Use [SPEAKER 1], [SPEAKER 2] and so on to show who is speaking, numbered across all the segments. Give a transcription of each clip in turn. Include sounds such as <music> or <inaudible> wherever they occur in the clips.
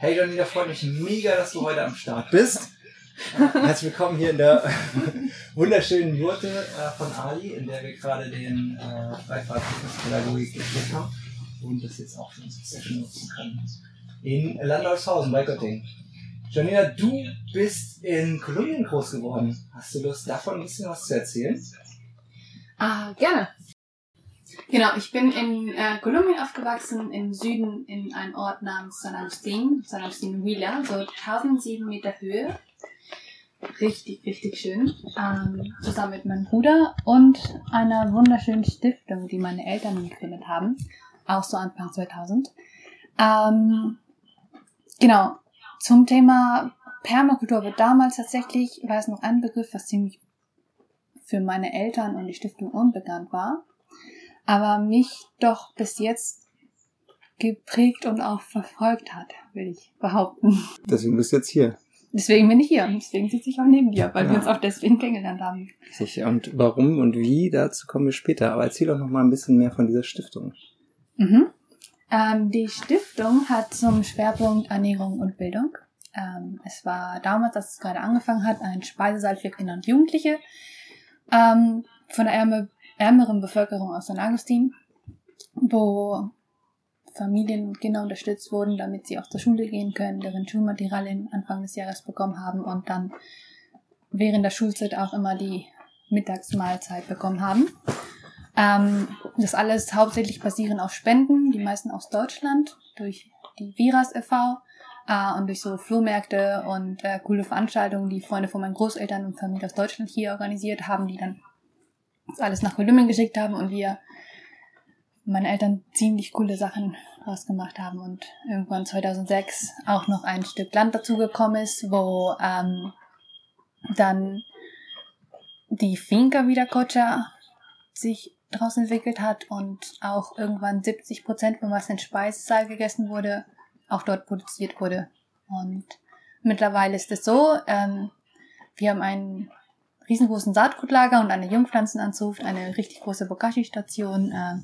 [SPEAKER 1] Hey Janina, freut mich mega, dass du heute am Start bist. Herzlich willkommen hier in der <laughs> wunderschönen Jurte äh, von Ali, in der wir gerade den äh, Freifahrt-Pädagogik geführt haben und das jetzt auch für unsere Session nutzen können. In Landolfshausen bei Göttingen. Janina, du bist in Kolumbien groß geworden. Hast du Lust, davon ein bisschen was zu erzählen?
[SPEAKER 2] Ah, gerne. Genau, ich bin in äh, Kolumbien aufgewachsen, im Süden in einem Ort namens San Agustin, San Agustin Villa, so 1007 Meter Höhe. Richtig, richtig schön. Ähm, zusammen mit meinem Bruder und einer wunderschönen Stiftung, die meine Eltern gegründet haben, auch so Anfang 2000. Ähm, genau, zum Thema Permakultur wird damals tatsächlich, war es noch ein Begriff, was ziemlich für meine Eltern und die Stiftung unbekannt war, aber mich doch bis jetzt geprägt und auch verfolgt hat, will ich behaupten.
[SPEAKER 1] Deswegen bist du jetzt hier.
[SPEAKER 2] Deswegen bin ich hier deswegen sitze ich auch neben dir, weil ja. wir uns auch deswegen kennengelernt haben.
[SPEAKER 1] Sicher. Und warum und wie, dazu kommen wir später. Aber erzähl doch noch mal ein bisschen mehr von dieser Stiftung.
[SPEAKER 2] Mhm. Ähm, die Stiftung hat zum Schwerpunkt Ernährung und Bildung. Ähm, es war damals, als es gerade angefangen hat, ein Speisesaal für Kinder und Jugendliche ähm, von der ärme, ärmeren Bevölkerung aus San Agustin, wo Familien und Kinder unterstützt wurden, damit sie auch zur Schule gehen können, deren Schulmaterialien Anfang des Jahres bekommen haben und dann während der Schulzeit auch immer die Mittagsmahlzeit bekommen haben. Ähm, das alles hauptsächlich basieren auf Spenden, die meisten aus Deutschland, durch die Viras e.V. Äh, und durch so Flohmärkte und äh, coole Veranstaltungen, die Freunde von meinen Großeltern und Familie aus Deutschland hier organisiert haben, die dann alles nach Kolumbien geschickt haben und wir meine Eltern ziemlich coole Sachen rausgemacht haben und irgendwann 2006 auch noch ein Stück Land dazugekommen ist, wo ähm, dann die Finca wieder Cocha sich daraus entwickelt hat und auch irgendwann 70 Prozent von was in Speisesaal gegessen wurde, auch dort produziert wurde. Und mittlerweile ist es so, ähm, wir haben einen riesengroßen Saatgutlager und eine Jungpflanzenanzucht, eine richtig große Bokashi-Station, äh,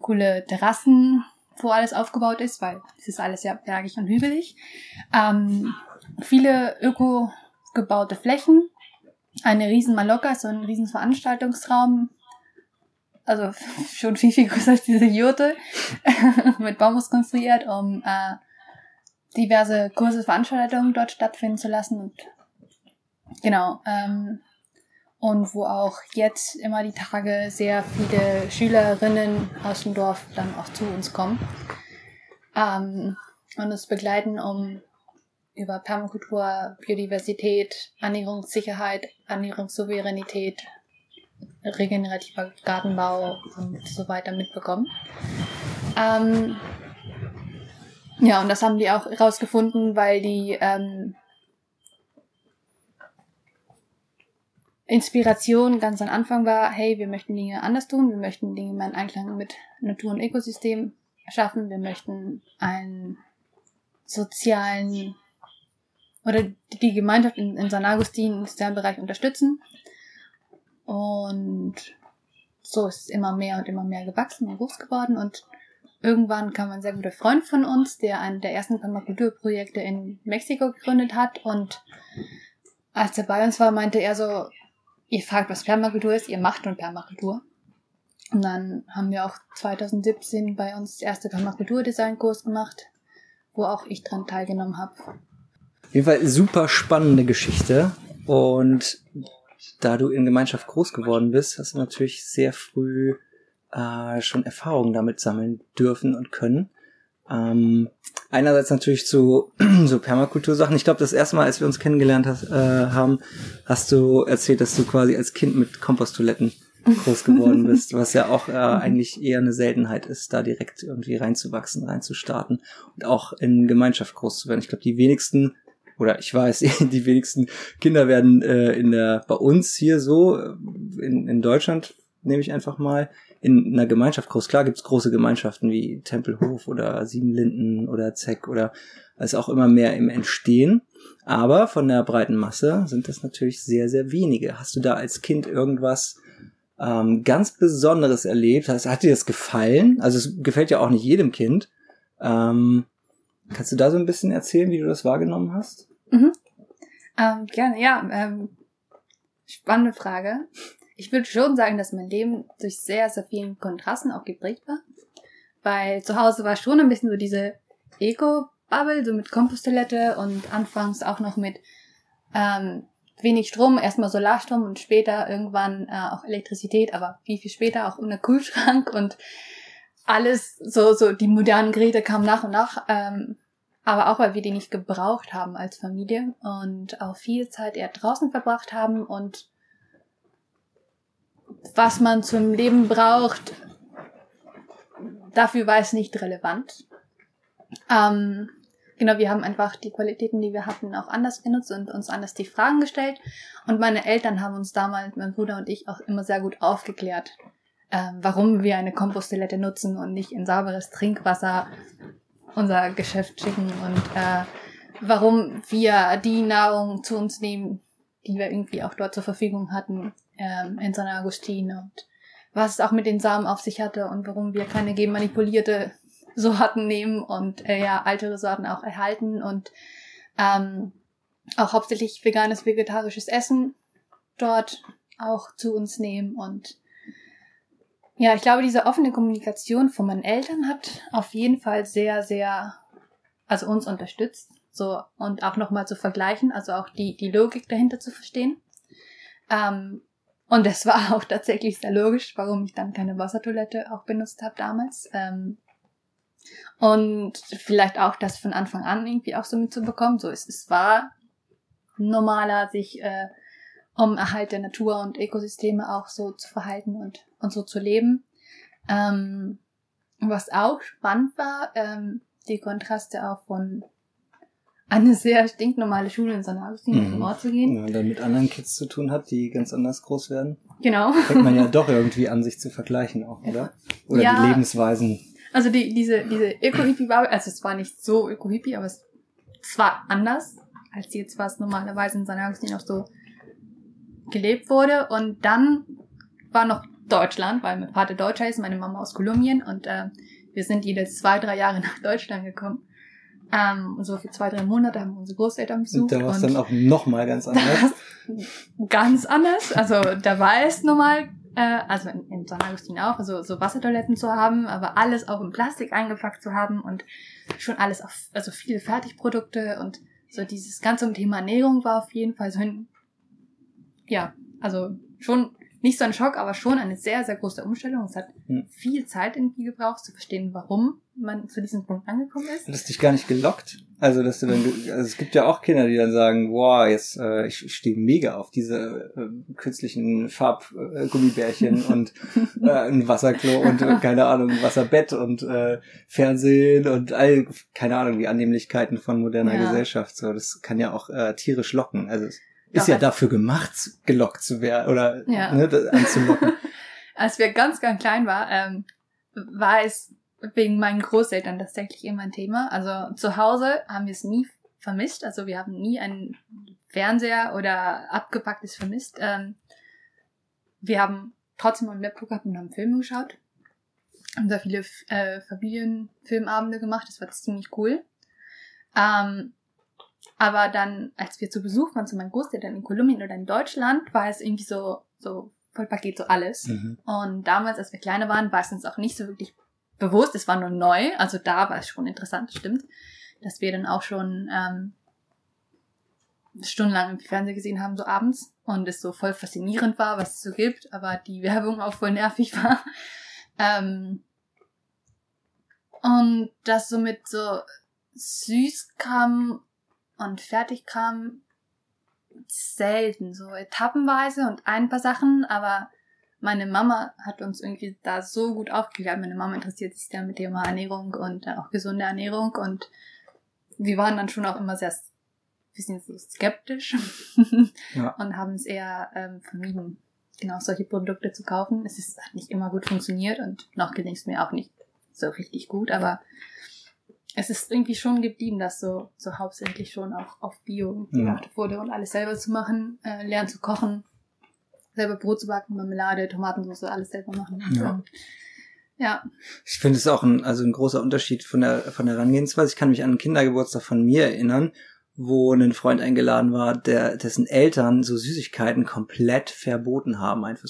[SPEAKER 2] coole Terrassen, wo alles aufgebaut ist, weil es ist alles ja bergig und hügelig. Ähm, viele öko gebaute Flächen, eine riesen Maloka, so ein riesen Veranstaltungsraum, also <laughs> schon viel, viel größer als diese Jurte, <laughs> mit Bambus konstruiert, um äh, diverse große Veranstaltungen dort stattfinden zu lassen und genau, ähm, und wo auch jetzt immer die Tage sehr viele Schülerinnen aus dem Dorf dann auch zu uns kommen ähm, und uns begleiten, um über Permakultur, Biodiversität, Ernährungssicherheit, Ernährungssouveränität regenerativer Gartenbau und so weiter mitbekommen. Ähm, ja, und das haben die auch herausgefunden, weil die ähm, Inspiration ganz am Anfang war, hey, wir möchten Dinge anders tun, wir möchten Dinge mehr in Einklang mit Natur und Ökosystem schaffen, wir möchten einen sozialen oder die Gemeinschaft in, in San Agustin im sozialen Bereich unterstützen und so ist es immer mehr und immer mehr gewachsen und groß geworden. Und irgendwann kam ein sehr guter Freund von uns, der einen der ersten Permakulturprojekte in Mexiko gegründet hat. Und als er bei uns war, meinte er so, ihr fragt, was Permakultur ist, ihr macht nun Permakultur. Und dann haben wir auch 2017 bei uns das erste Permakultur-Design-Kurs gemacht, wo auch ich dran teilgenommen habe.
[SPEAKER 1] Auf jeden Fall super spannende Geschichte. Und da du in Gemeinschaft groß geworden bist, hast du natürlich sehr früh äh, schon Erfahrungen damit sammeln dürfen und können. Ähm, einerseits natürlich zu <clears throat> so Permakultursachen. Ich glaube, das erste Mal, als wir uns kennengelernt hast, äh, haben, hast du erzählt, dass du quasi als Kind mit Komposttoiletten groß geworden <laughs> bist, was ja auch äh, eigentlich eher eine Seltenheit ist, da direkt irgendwie reinzuwachsen, reinzustarten und auch in Gemeinschaft groß zu werden. Ich glaube, die wenigsten oder ich weiß, <laughs> die wenigsten Kinder werden äh, in der, bei uns hier so, äh, in, in Deutschland nehme ich einfach mal, in einer Gemeinschaft groß. Klar gibt's große Gemeinschaften wie Tempelhof oder Siebenlinden oder Zeck oder ist auch immer mehr im Entstehen. Aber von der breiten Masse sind das natürlich sehr, sehr wenige. Hast du da als Kind irgendwas ähm, ganz Besonderes erlebt? Hat dir das gefallen? Also es gefällt ja auch nicht jedem Kind. Ähm, Kannst du da so ein bisschen erzählen, wie du das wahrgenommen hast?
[SPEAKER 2] Mhm. Ähm, gerne, ja. Ähm, spannende Frage. Ich würde schon sagen, dass mein Leben durch sehr, sehr vielen Kontrasten auch geprägt war. Weil zu Hause war schon ein bisschen so diese Eco-Bubble, so mit Komposttoilette und anfangs auch noch mit ähm, wenig Strom, erstmal Solarstrom und später irgendwann äh, auch Elektrizität, aber viel, viel später auch ohne Kühlschrank und alles, so, so die modernen Geräte kamen nach und nach, ähm, aber auch weil wir die nicht gebraucht haben als Familie und auch viel Zeit eher draußen verbracht haben und was man zum Leben braucht, dafür war es nicht relevant. Ähm, genau, wir haben einfach die Qualitäten, die wir hatten, auch anders genutzt und uns anders die Fragen gestellt. Und meine Eltern haben uns damals, mein Bruder und ich, auch immer sehr gut aufgeklärt, äh, warum wir eine Komposttoilette nutzen und nicht in sauberes Trinkwasser unser Geschäft schicken und äh, warum wir die Nahrung zu uns nehmen, die wir irgendwie auch dort zur Verfügung hatten ähm, in San Agustin und was es auch mit den Samen auf sich hatte und warum wir keine genmanipulierte Sorten nehmen und äh, ja ältere Sorten auch erhalten und ähm, auch hauptsächlich veganes, vegetarisches Essen dort auch zu uns nehmen und ja, ich glaube, diese offene Kommunikation von meinen Eltern hat auf jeden Fall sehr, sehr, also uns unterstützt, so und auch nochmal zu vergleichen, also auch die die Logik dahinter zu verstehen. Ähm, und es war auch tatsächlich sehr logisch, warum ich dann keine Wassertoilette auch benutzt habe damals. Ähm, und vielleicht auch das von Anfang an irgendwie auch so mitzubekommen. So ist es war normaler, sich äh, um Erhalt der Natur und Ökosysteme auch so zu verhalten und, und so zu leben. Ähm, was auch spannend war, ähm, die Kontraste auch von eine sehr stinknormale Schule in St. Augustin mhm. Ort zu gehen.
[SPEAKER 1] Ja, und dann mit anderen Kids zu tun hat, die ganz anders groß werden.
[SPEAKER 2] Genau.
[SPEAKER 1] Fängt man ja <laughs> doch irgendwie an, sich zu vergleichen auch, oder? Oder ja, die Lebensweisen.
[SPEAKER 2] Also die, diese, diese Öko-Hippie-Bubble, also es war nicht so Öko-Hippie, aber es, es war anders, als jetzt was normalerweise in St. Augustin auch so gelebt wurde. Und dann war noch Deutschland, weil mein Vater Deutscher ist, meine Mama aus Kolumbien und äh, wir sind jedes zwei, drei Jahre nach Deutschland gekommen. Ähm, so für zwei, drei Monate haben wir unsere Großeltern besucht.
[SPEAKER 1] Und da war es dann auch nochmal ganz <laughs> anders.
[SPEAKER 2] ganz anders. Also da war es normal, äh, also in, in San Agustin auch, also so Wassertoiletten zu haben, aber alles auch in Plastik eingepackt zu haben und schon alles auf, also viele Fertigprodukte und so dieses ganze Thema Ernährung war auf jeden Fall so ein, ja, also schon nicht so ein Schock, aber schon eine sehr, sehr große Umstellung. Es hat hm. viel Zeit irgendwie gebraucht, zu verstehen, warum man zu diesem Punkt angekommen ist.
[SPEAKER 1] Hat es dich gar nicht gelockt? Also, dass du dann, also es gibt ja auch Kinder, die dann sagen, wow, jetzt, äh, ich, ich stehe mega auf diese äh, künstlichen Farbgummibärchen äh, <laughs> und äh, ein Wasserklo und äh, keine Ahnung, Wasserbett und äh, Fernsehen und all, keine Ahnung, die Annehmlichkeiten von moderner ja. Gesellschaft. So, das kann ja auch äh, tierisch locken. Also ist ja dafür gemacht, gelockt zu werden oder ja. ne, anzulocken. <laughs>
[SPEAKER 2] Als wir ganz, ganz klein war, ähm, war es wegen meinen Großeltern tatsächlich immer ein Thema. Also zu Hause haben wir es nie vermisst. Also wir haben nie einen Fernseher oder abgepacktes vermisst. Ähm, wir haben trotzdem einen Laptop gehabt und haben Filme geschaut. Haben sehr viele äh, Familienfilmabende gemacht. Das war ziemlich cool. Ähm, aber dann, als wir zu Besuch waren zu meinen Großeltern in Kolumbien oder in Deutschland, war es irgendwie so, so Vollpaket, so alles. Mhm. Und damals, als wir kleiner waren, war es uns auch nicht so wirklich bewusst. Es war nur neu. Also da war es schon interessant, stimmt. Dass wir dann auch schon ähm, stundenlang im Fernsehen gesehen haben, so abends. Und es so voll faszinierend war, was es so gibt. Aber die <laughs> Werbung auch voll nervig war. ähm, und das so mit so Süßkram und Fertigkram selten, so etappenweise und ein paar Sachen, aber meine Mama hat uns irgendwie da so gut aufgeklärt. Meine Mama interessiert sich ja mit Thema Ernährung und auch gesunde Ernährung und wir waren dann schon auch immer sehr bisschen so skeptisch <laughs> ja. und haben es eher ähm, vermieden, genau solche Produkte zu kaufen. Es ist, hat nicht immer gut funktioniert und noch gelingt es mir auch nicht so richtig gut, aber es ist irgendwie schon geblieben, dass so, so hauptsächlich schon auch auf Bio geachtet ja. wurde und alles selber zu machen, äh, lernen zu kochen, selber Brot zu backen, Marmelade, Tomatensauce, alles selber machen. Ja. Ja.
[SPEAKER 1] Ich finde es auch ein, also ein großer Unterschied von der, von der Herangehensweise. Ich kann mich an einen Kindergeburtstag von mir erinnern, wo ein Freund eingeladen war, der, dessen Eltern so Süßigkeiten komplett verboten haben. Einfach.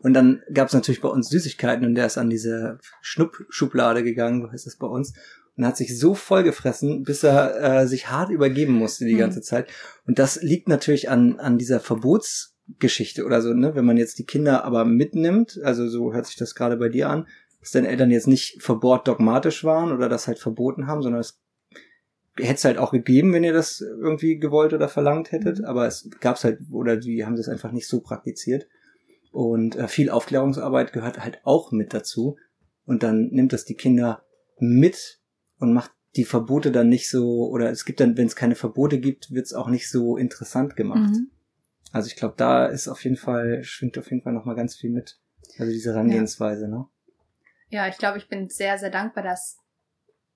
[SPEAKER 1] Und dann gab es natürlich bei uns Süßigkeiten und der ist an diese Schnupp-Schublade gegangen, so heißt das bei uns, und hat sich so vollgefressen, bis er äh, sich hart übergeben musste die mhm. ganze Zeit. Und das liegt natürlich an, an dieser Verbotsgeschichte oder so, ne? Wenn man jetzt die Kinder aber mitnimmt, also so hört sich das gerade bei dir an, dass deine Eltern jetzt nicht verbohrt dogmatisch waren oder das halt verboten haben, sondern es hätte es halt auch gegeben, wenn ihr das irgendwie gewollt oder verlangt hättet, mhm. aber es gab's halt, oder die haben das einfach nicht so praktiziert. Und äh, viel Aufklärungsarbeit gehört halt auch mit dazu. Und dann nimmt das die Kinder mit und macht die Verbote dann nicht so, oder es gibt dann, wenn es keine Verbote gibt, wird es auch nicht so interessant gemacht. Mhm. Also ich glaube, da ist auf jeden Fall, schwingt auf jeden Fall nochmal ganz viel mit. Also diese Herangehensweise, ja. ne?
[SPEAKER 2] Ja, ich glaube, ich bin sehr, sehr dankbar, dass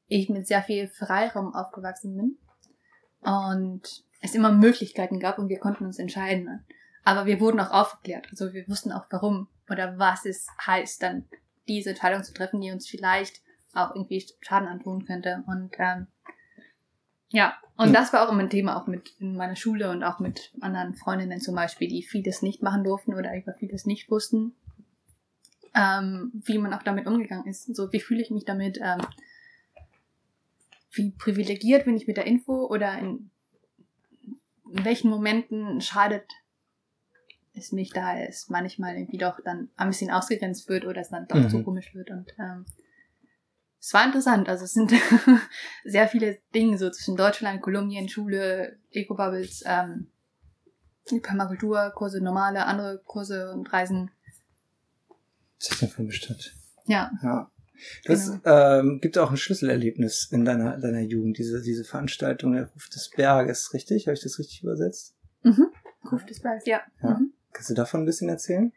[SPEAKER 2] ich mit sehr viel Freiraum aufgewachsen bin und es immer Möglichkeiten gab und wir konnten uns entscheiden. Aber wir wurden auch aufgeklärt. Also wir wussten auch warum oder was es heißt, dann diese Entscheidung zu treffen, die uns vielleicht auch irgendwie Schaden antun könnte. Und ähm, ja, und das war auch immer ein Thema, auch mit in meiner Schule und auch mit anderen Freundinnen zum Beispiel, die vieles nicht machen durften oder über vieles nicht wussten. Ähm, wie man auch damit umgegangen ist. So, wie fühle ich mich damit? Ähm, wie privilegiert bin ich mit der Info oder in, in welchen Momenten schadet es mich, da es manchmal irgendwie doch dann ein bisschen ausgegrenzt wird oder es dann doch mhm. zu komisch wird und ähm, es war interessant. Also es sind <laughs> sehr viele Dinge so zwischen Deutschland, Kolumbien, Schule, Eco-Bubbles, ähm, Permakultur, Kurse, normale, andere Kurse und Reisen.
[SPEAKER 1] Das ist davon bestimmt.
[SPEAKER 2] Ja.
[SPEAKER 1] Ja. Das genau. ähm, gibt auch ein Schlüsselerlebnis in deiner, deiner Jugend, diese, diese Veranstaltung, der Ruf des Berges, richtig? Habe ich das richtig übersetzt?
[SPEAKER 2] Mhm. Ruf des Berges, ja.
[SPEAKER 1] ja.
[SPEAKER 2] Mhm.
[SPEAKER 1] Kannst du davon ein bisschen erzählen?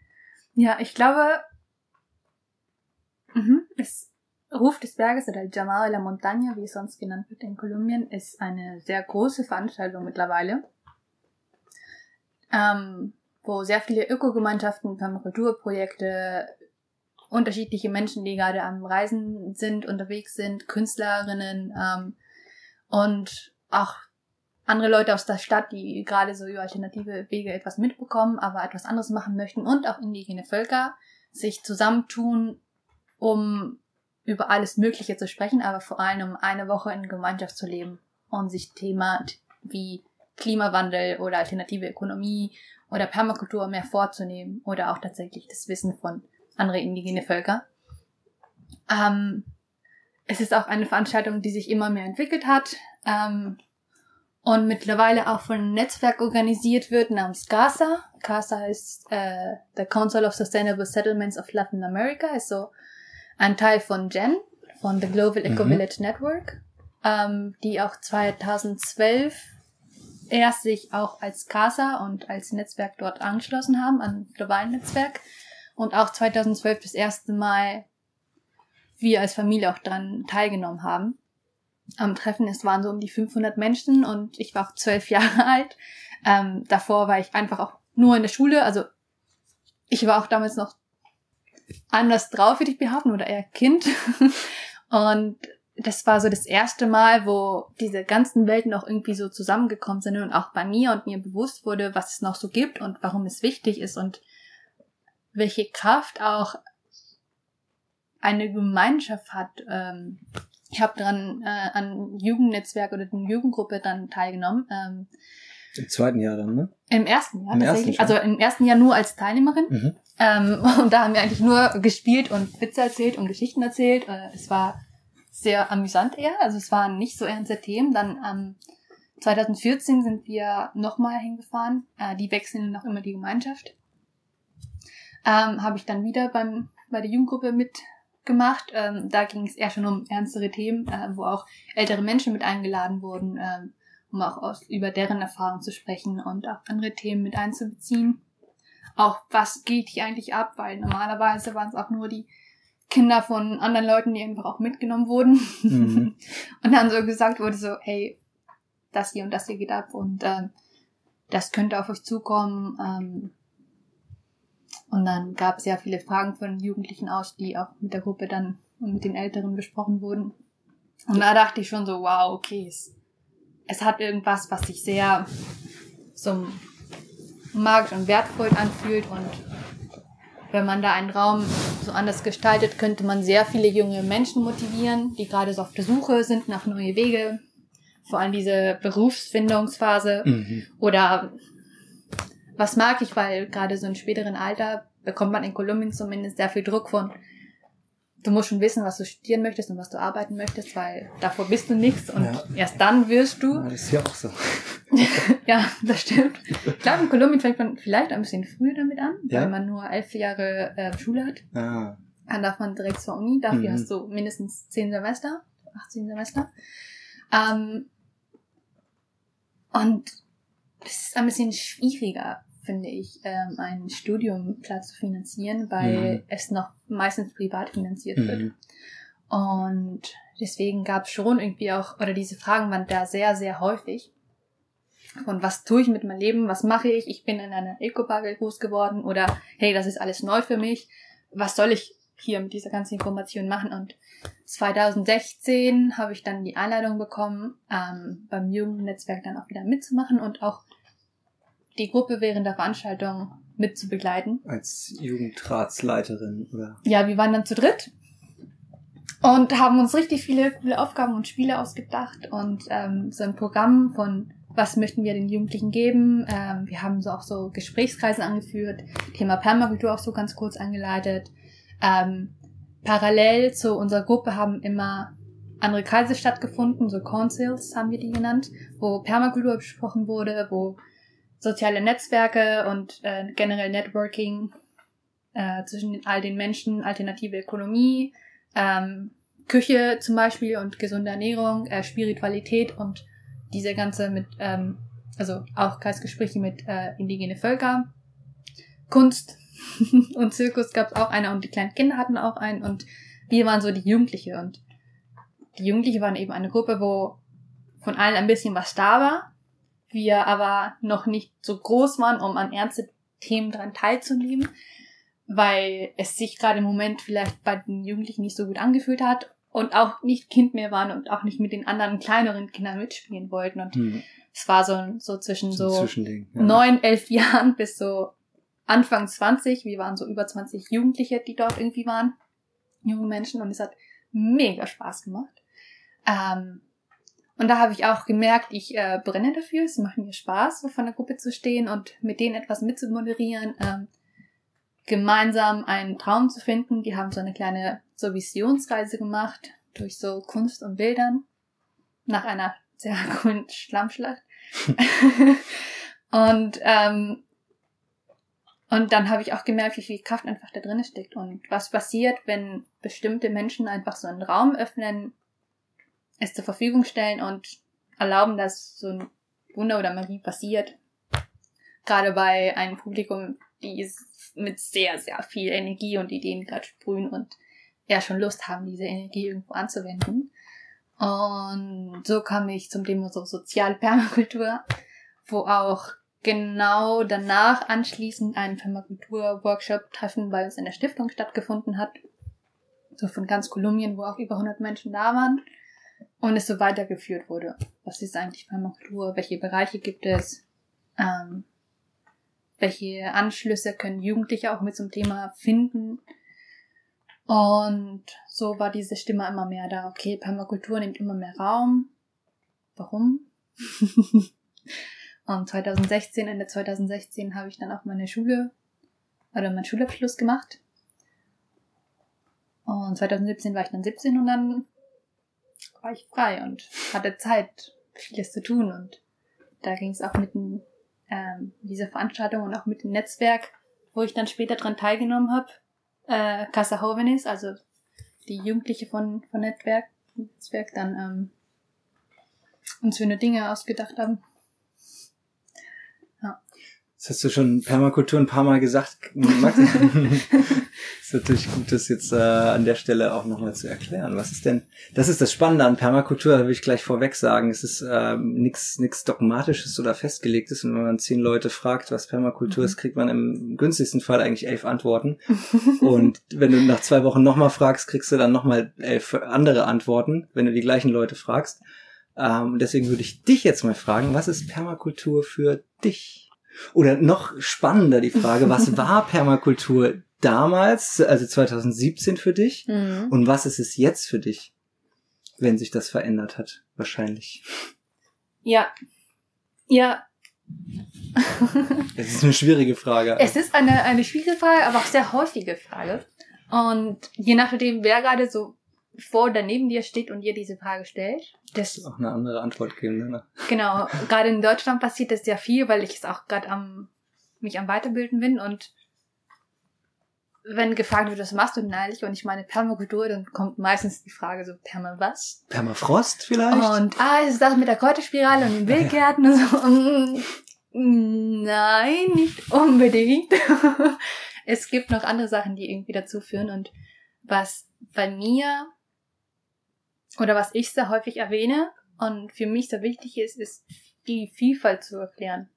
[SPEAKER 2] Ja, ich glaube, mhm, es Ruf des Berges oder Jamal la Montaña, wie es sonst genannt wird in Kolumbien, ist eine sehr große Veranstaltung mittlerweile, ähm, wo sehr viele Ökogemeinschaften, Permakulturprojekte, unterschiedliche Menschen, die gerade am Reisen sind, unterwegs sind, Künstlerinnen ähm, und auch andere Leute aus der Stadt, die gerade so über alternative Wege etwas mitbekommen, aber etwas anderes machen möchten und auch indigene Völker sich zusammentun, um über alles Mögliche zu sprechen, aber vor allem um eine Woche in Gemeinschaft zu leben und sich Thema wie Klimawandel oder alternative Ökonomie oder Permakultur mehr vorzunehmen oder auch tatsächlich das Wissen von andere indigene Völker. Ähm, es ist auch eine Veranstaltung, die sich immer mehr entwickelt hat ähm, und mittlerweile auch von einem Netzwerk organisiert wird namens CASA. CASA ist äh, the Council of Sustainable Settlements of Latin America, ist so ein Teil von GEN, von The Global Eco Village mhm. Network, ähm, die auch 2012 erst sich auch als CASA und als Netzwerk dort angeschlossen haben, an globalen Netzwerk. Und auch 2012 das erste Mal wir als Familie auch dran teilgenommen haben. Am Treffen, es waren so um die 500 Menschen und ich war auch zwölf <laughs> Jahre alt. Ähm, davor war ich einfach auch nur in der Schule, also ich war auch damals noch anders drauf, würde ich behaupten, oder eher Kind. <laughs> und das war so das erste Mal, wo diese ganzen Welten auch irgendwie so zusammengekommen sind und auch bei mir und mir bewusst wurde, was es noch so gibt und warum es wichtig ist und welche Kraft auch eine Gemeinschaft hat. Ähm, ich habe dran äh, an Jugendnetzwerk oder der Jugendgruppe dann teilgenommen. Ähm,
[SPEAKER 1] Im zweiten Jahr dann, ne?
[SPEAKER 2] Im ersten Jahr Im tatsächlich. Ersten also im ersten Jahr nur als Teilnehmerin. Mhm. Ähm, <laughs> und da haben wir eigentlich nur gespielt und Witze erzählt und Geschichten erzählt. Äh, es war sehr amüsant eher. Also es waren nicht so ernste Themen. Dann ähm, 2014 sind wir nochmal hingefahren. Äh, die wechseln noch immer die Gemeinschaft. Ähm, Habe ich dann wieder beim bei der Jugendgruppe mitgemacht. Ähm, da ging es eher schon um ernstere Themen, äh, wo auch ältere Menschen mit eingeladen wurden, ähm, um auch aus, über deren Erfahrung zu sprechen und auch andere Themen mit einzubeziehen auch was geht hier eigentlich ab, weil normalerweise waren es auch nur die Kinder von anderen Leuten, die einfach auch mitgenommen wurden. Mhm. <laughs> und dann so gesagt wurde so, hey, das hier und das hier geht ab und ähm, das könnte auf euch zukommen. Ähm, Und dann gab es ja viele Fragen von Jugendlichen aus, die auch mit der Gruppe dann und mit den Älteren besprochen wurden. Und da dachte ich schon so, wow, okay, es, es hat irgendwas, was sich sehr so magisch und wertvoll anfühlt und wenn man da einen Raum so anders gestaltet, könnte man sehr viele junge Menschen motivieren, die gerade so auf der Suche sind nach neue Wege. Vor allem diese Berufsfindungsphase. Mhm. Oder was mag ich, weil gerade so im späteren Alter bekommt man in Kolumbien zumindest sehr viel Druck von, du musst schon wissen, was du studieren möchtest und was du arbeiten möchtest, weil davor bist du nichts und ja. erst dann wirst du.
[SPEAKER 1] Ja, das ist ja auch so. <laughs>
[SPEAKER 2] ja, das stimmt. Ich glaube, in Kolumbien fängt man vielleicht ein bisschen früher damit an, ja? weil man nur elf Jahre äh, Schule hat. Ah. Dann darf man direkt zur Uni, dafür mhm. hast du mindestens zehn Semester, 18 Semester. Ähm, und das ist ein bisschen schwieriger, finde ich, ähm, ein Studiumplatz zu finanzieren, weil mhm. es noch meistens privat finanziert mhm. wird. Und deswegen gab es schon irgendwie auch, oder diese Fragen waren da sehr, sehr häufig. Von was tue ich mit meinem Leben? Was mache ich? Ich bin in einer Eco-Bubble groß geworden oder hey, das ist alles neu für mich. Was soll ich hier mit dieser ganzen Information machen? Und 2016 habe ich dann die Einladung bekommen, ähm, beim Jugendnetzwerk dann auch wieder mitzumachen und auch die Gruppe während der Veranstaltung mitzubegleiten.
[SPEAKER 1] Als Jugendratsleiterin, oder?
[SPEAKER 2] Ja, wir waren dann zu dritt und haben uns richtig viele coole Aufgaben und Spiele ausgedacht und ähm, so ein Programm von was möchten wir den Jugendlichen geben. Ähm, wir haben so auch so Gesprächskreise angeführt, Thema Permakultur auch so ganz kurz angeleitet. Ähm, parallel zu unserer Gruppe haben immer andere Kreise stattgefunden, so Councils haben wir die genannt, wo Permakultur besprochen wurde, wo soziale Netzwerke und äh, generell Networking äh, zwischen all den Menschen, alternative Ökonomie, ähm, Küche zum Beispiel und gesunde Ernährung, äh, Spiritualität und diese ganze mit, ähm, also auch Kreisgespräche mit äh, indigene Völker, Kunst <laughs> und Zirkus gab es auch einer und die kleinen Kinder hatten auch einen und wir waren so die Jugendliche und die Jugendliche waren eben eine Gruppe, wo von allen ein bisschen was da war wir aber noch nicht so groß waren, um an ernste Themen dran teilzunehmen, weil es sich gerade im Moment vielleicht bei den Jugendlichen nicht so gut angefühlt hat und auch nicht Kind mehr waren und auch nicht mit den anderen kleineren Kindern mitspielen wollten. Und hm. es war so, so zwischen so, so neun, ja. elf Jahren bis so Anfang 20. Wir waren so über 20 Jugendliche, die dort irgendwie waren. Junge Menschen. Und es hat mega Spaß gemacht. Ähm, und da habe ich auch gemerkt, ich äh, brenne dafür. Es macht mir Spaß, so von der Gruppe zu stehen und mit denen etwas mitzumoderieren, ähm, gemeinsam einen Traum zu finden. Die haben so eine kleine so Visionsreise gemacht durch so Kunst und Bildern nach einer sehr <laughs> coolen Schlammschlacht. <laughs> und ähm, und dann habe ich auch gemerkt, wie viel Kraft einfach da drin steckt und was passiert, wenn bestimmte Menschen einfach so einen Raum öffnen, es zur Verfügung stellen und erlauben, dass so ein Wunder oder Magie passiert. Gerade bei einem Publikum, die mit sehr, sehr viel Energie und Ideen gerade sprühen und ja schon Lust haben, diese Energie irgendwo anzuwenden. Und so kam ich zum Thema so Sozialpermakultur, wo auch genau danach anschließend ein Permakultur-Workshop-Treffen bei uns in der Stiftung stattgefunden hat. So von ganz Kolumbien, wo auch über 100 Menschen da waren und es so weitergeführt wurde. Was ist eigentlich Permakultur? Welche Bereiche gibt es? Ähm, welche Anschlüsse können Jugendliche auch mit zum Thema finden? Und so war diese Stimme immer mehr da. Okay, Permakultur nimmt immer mehr Raum. Warum? <laughs> und 2016, Ende 2016 habe ich dann auch meine Schule oder meinen Schulabschluss gemacht. Und 2017 war ich dann 17 und dann war ich frei und hatte Zeit, vieles zu tun. Und da ging es auch mit ähm, dieser Veranstaltung und auch mit dem Netzwerk, wo ich dann später dran teilgenommen habe, äh, Casa Jovenis, also die Jugendliche von, von Netzwerk, Netzwerk dann ähm, uns schöne Dinge ausgedacht haben.
[SPEAKER 1] Das hast du schon Permakultur ein paar Mal gesagt, Max. <laughs> ist natürlich gut, das jetzt äh, an der Stelle auch nochmal zu erklären. Was ist denn, das ist das Spannende an Permakultur, will ich gleich vorweg sagen. Es ist äh, nichts nix Dogmatisches oder Festgelegtes. Und wenn man zehn Leute fragt, was Permakultur mhm. ist, kriegt man im günstigsten Fall eigentlich elf Antworten. <laughs> Und wenn du nach zwei Wochen nochmal fragst, kriegst du dann nochmal elf andere Antworten, wenn du die gleichen Leute fragst. Ähm, deswegen würde ich dich jetzt mal fragen, was ist Permakultur für dich? Oder noch spannender die Frage, was <laughs> war Permakultur damals, also 2017 für dich? Mhm. Und was ist es jetzt für dich, wenn sich das verändert hat? Wahrscheinlich.
[SPEAKER 2] Ja. Ja. <laughs>
[SPEAKER 1] Es ist eine schwierige Frage.
[SPEAKER 2] Es ist eine, eine schwierige Frage, aber auch sehr häufige Frage. Und je nachdem, wer gerade so vor oder neben dir steht und dir diese Frage stellt.
[SPEAKER 1] Das auch eine andere Antwort geben, ne?
[SPEAKER 2] Genau. Gerade in Deutschland passiert das sehr viel, weil ich es auch gerade am mich am Weiterbilden bin und wenn gefragt wird, was machst du denn eigentlich? Und ich meine Permakultur, dann kommt meistens die Frage so, Perma was?
[SPEAKER 1] Permafrost vielleicht?
[SPEAKER 2] Und, ah, ist das mit der Kräuterspirale und den Wildgärten und so. Nein, nicht unbedingt. <laughs> es gibt noch andere Sachen, die irgendwie dazu führen und was bei mir oder was ich sehr häufig erwähne und für mich sehr wichtig ist, ist die Vielfalt zu erklären.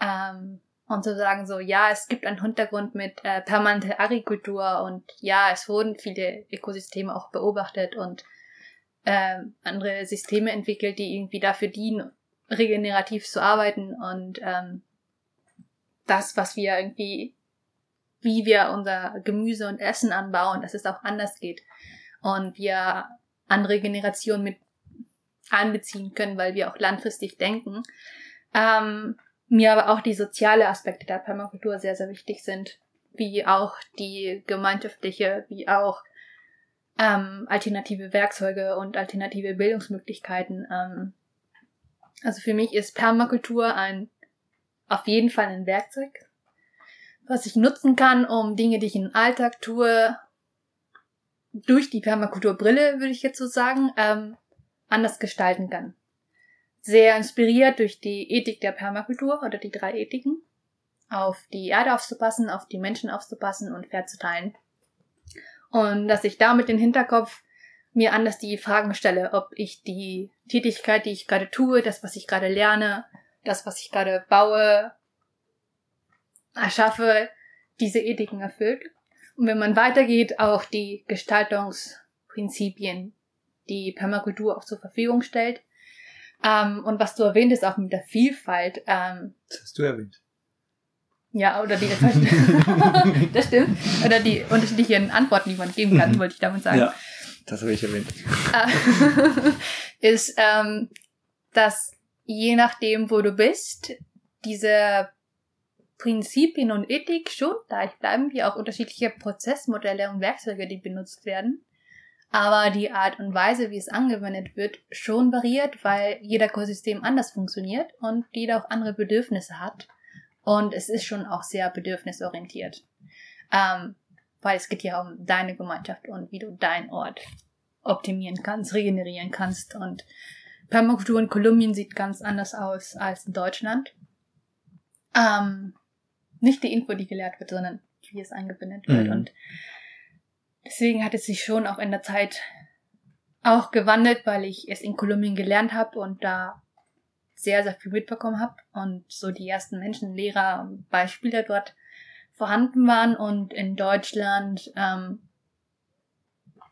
[SPEAKER 2] Ähm, und zu sagen so, ja, es gibt einen Hintergrund mit äh, permanenter Agrikultur und ja, es wurden viele Ökosysteme auch beobachtet und äh, andere Systeme entwickelt, die irgendwie dafür dienen, regenerativ zu arbeiten und ähm, das, was wir irgendwie, wie wir unser Gemüse und Essen anbauen, dass es auch anders geht und wir andere Generationen mit einbeziehen können, weil wir auch langfristig denken. Ähm, mir aber auch die soziale Aspekte der Permakultur sehr, sehr wichtig sind, wie auch die gemeinschaftliche, wie auch ähm, alternative Werkzeuge und alternative Bildungsmöglichkeiten. Ähm, also für mich ist Permakultur ein auf jeden Fall ein Werkzeug, was ich nutzen kann, um Dinge, die ich im Alltag tue, durch die Permakulturbrille, würde ich jetzt so sagen, ähm, anders gestalten kann. Sehr inspiriert durch die Ethik der Permakultur oder die drei Ethiken. Auf die Erde aufzupassen, auf die Menschen aufzupassen und fair zu teilen. Und dass ich da mit dem Hinterkopf mir anders die Fragen stelle, ob ich die Tätigkeit, die ich gerade tue, das, was ich gerade lerne, das, was ich gerade baue, erschaffe, diese Ethiken erfüllt und wenn man weitergeht, auch die Gestaltungsprinzipien, die Permakultur auch zur Verfügung stellt. Ähm, und was du erwähnt hast, auch mit der Vielfalt. Ähm,
[SPEAKER 1] das hast du erwähnt.
[SPEAKER 2] Ja, oder die, das <laughs> stimmt. Oder die unterschiedlichen Antworten, die man geben kann, wollte ich damit sagen. Ja,
[SPEAKER 1] das habe ich erwähnt. <laughs>
[SPEAKER 2] ist, ähm, dass je nachdem, wo du bist, diese Prinzipien und Ethik schon gleich bleiben, wie auch unterschiedliche Prozessmodelle und Werkzeuge, die benutzt werden. Aber die Art und Weise, wie es angewendet wird, schon variiert, weil jeder Ökosystem anders funktioniert und jeder auch andere Bedürfnisse hat. Und es ist schon auch sehr bedürfnisorientiert. Ähm, weil es geht ja um deine Gemeinschaft und wie du deinen Ort optimieren kannst, regenerieren kannst. Und Permakultur in Kolumbien sieht ganz anders aus als in Deutschland. Ähm, nicht die Info, die gelehrt wird, sondern wie es eingebindet wird. Mhm. Und deswegen hat es sich schon auch in der Zeit auch gewandelt, weil ich es in Kolumbien gelernt habe und da sehr, sehr viel mitbekommen habe und so die ersten Menschen, Lehrer Beispiele dort vorhanden waren und in Deutschland ähm,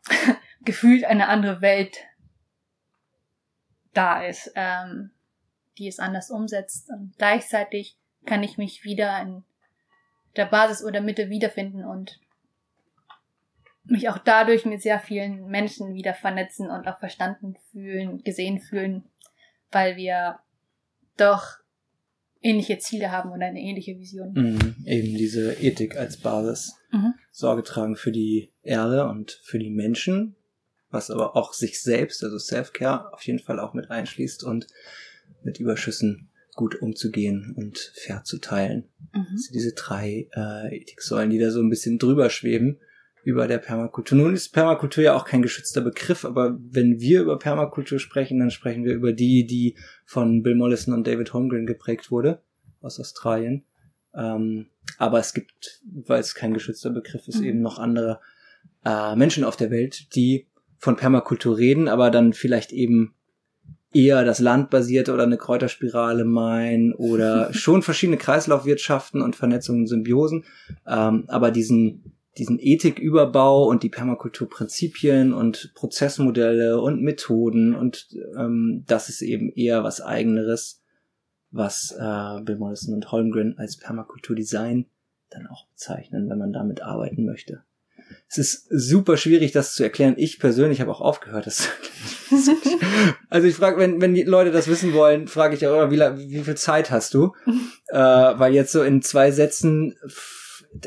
[SPEAKER 2] <laughs> gefühlt eine andere Welt da ist, ähm, die es anders umsetzt. Und gleichzeitig kann ich mich wieder in der Basis oder Mitte wiederfinden und mich auch dadurch mit sehr vielen Menschen wieder vernetzen und auch verstanden fühlen, gesehen fühlen, weil wir doch ähnliche Ziele haben und eine ähnliche Vision.
[SPEAKER 1] Mhm, eben diese Ethik als Basis. Mhm. Sorge tragen für die Erde und für die Menschen, was aber auch sich selbst, also Self-Care auf jeden Fall auch mit einschließt und mit Überschüssen gut umzugehen und fair zu teilen. Mhm. Also diese drei äh, Ethiksäulen, die da so ein bisschen drüber schweben über der Permakultur. Nun ist Permakultur ja auch kein geschützter Begriff, aber wenn wir über Permakultur sprechen, dann sprechen wir über die, die von Bill Mollison und David Holmgren geprägt wurde aus Australien. Ähm, aber es gibt, weil es kein geschützter Begriff ist,
[SPEAKER 2] Mhm.
[SPEAKER 1] eben noch andere äh, Menschen auf der Welt, die von Permakultur reden, aber dann vielleicht eben eher das Landbasierte oder eine Kräuterspirale meinen oder <laughs> schon verschiedene Kreislaufwirtschaften und Vernetzungen, Symbiosen, ähm, aber diesen diesen Ethiküberbau und die Permakulturprinzipien und Prozessmodelle und Methoden und ähm, das ist eben eher was eigeneres, was äh, Bill Mollison und Holmgren als Permakulturdesign dann auch bezeichnen, wenn man damit arbeiten möchte. Es ist super schwierig, das zu erklären. Ich persönlich habe auch aufgehört, das zu erklären. <laughs> Also ich frage, wenn, wenn die Leute das wissen wollen, frage ich auch immer, wie, wie viel Zeit hast du? <laughs> äh, weil jetzt so in zwei Sätzen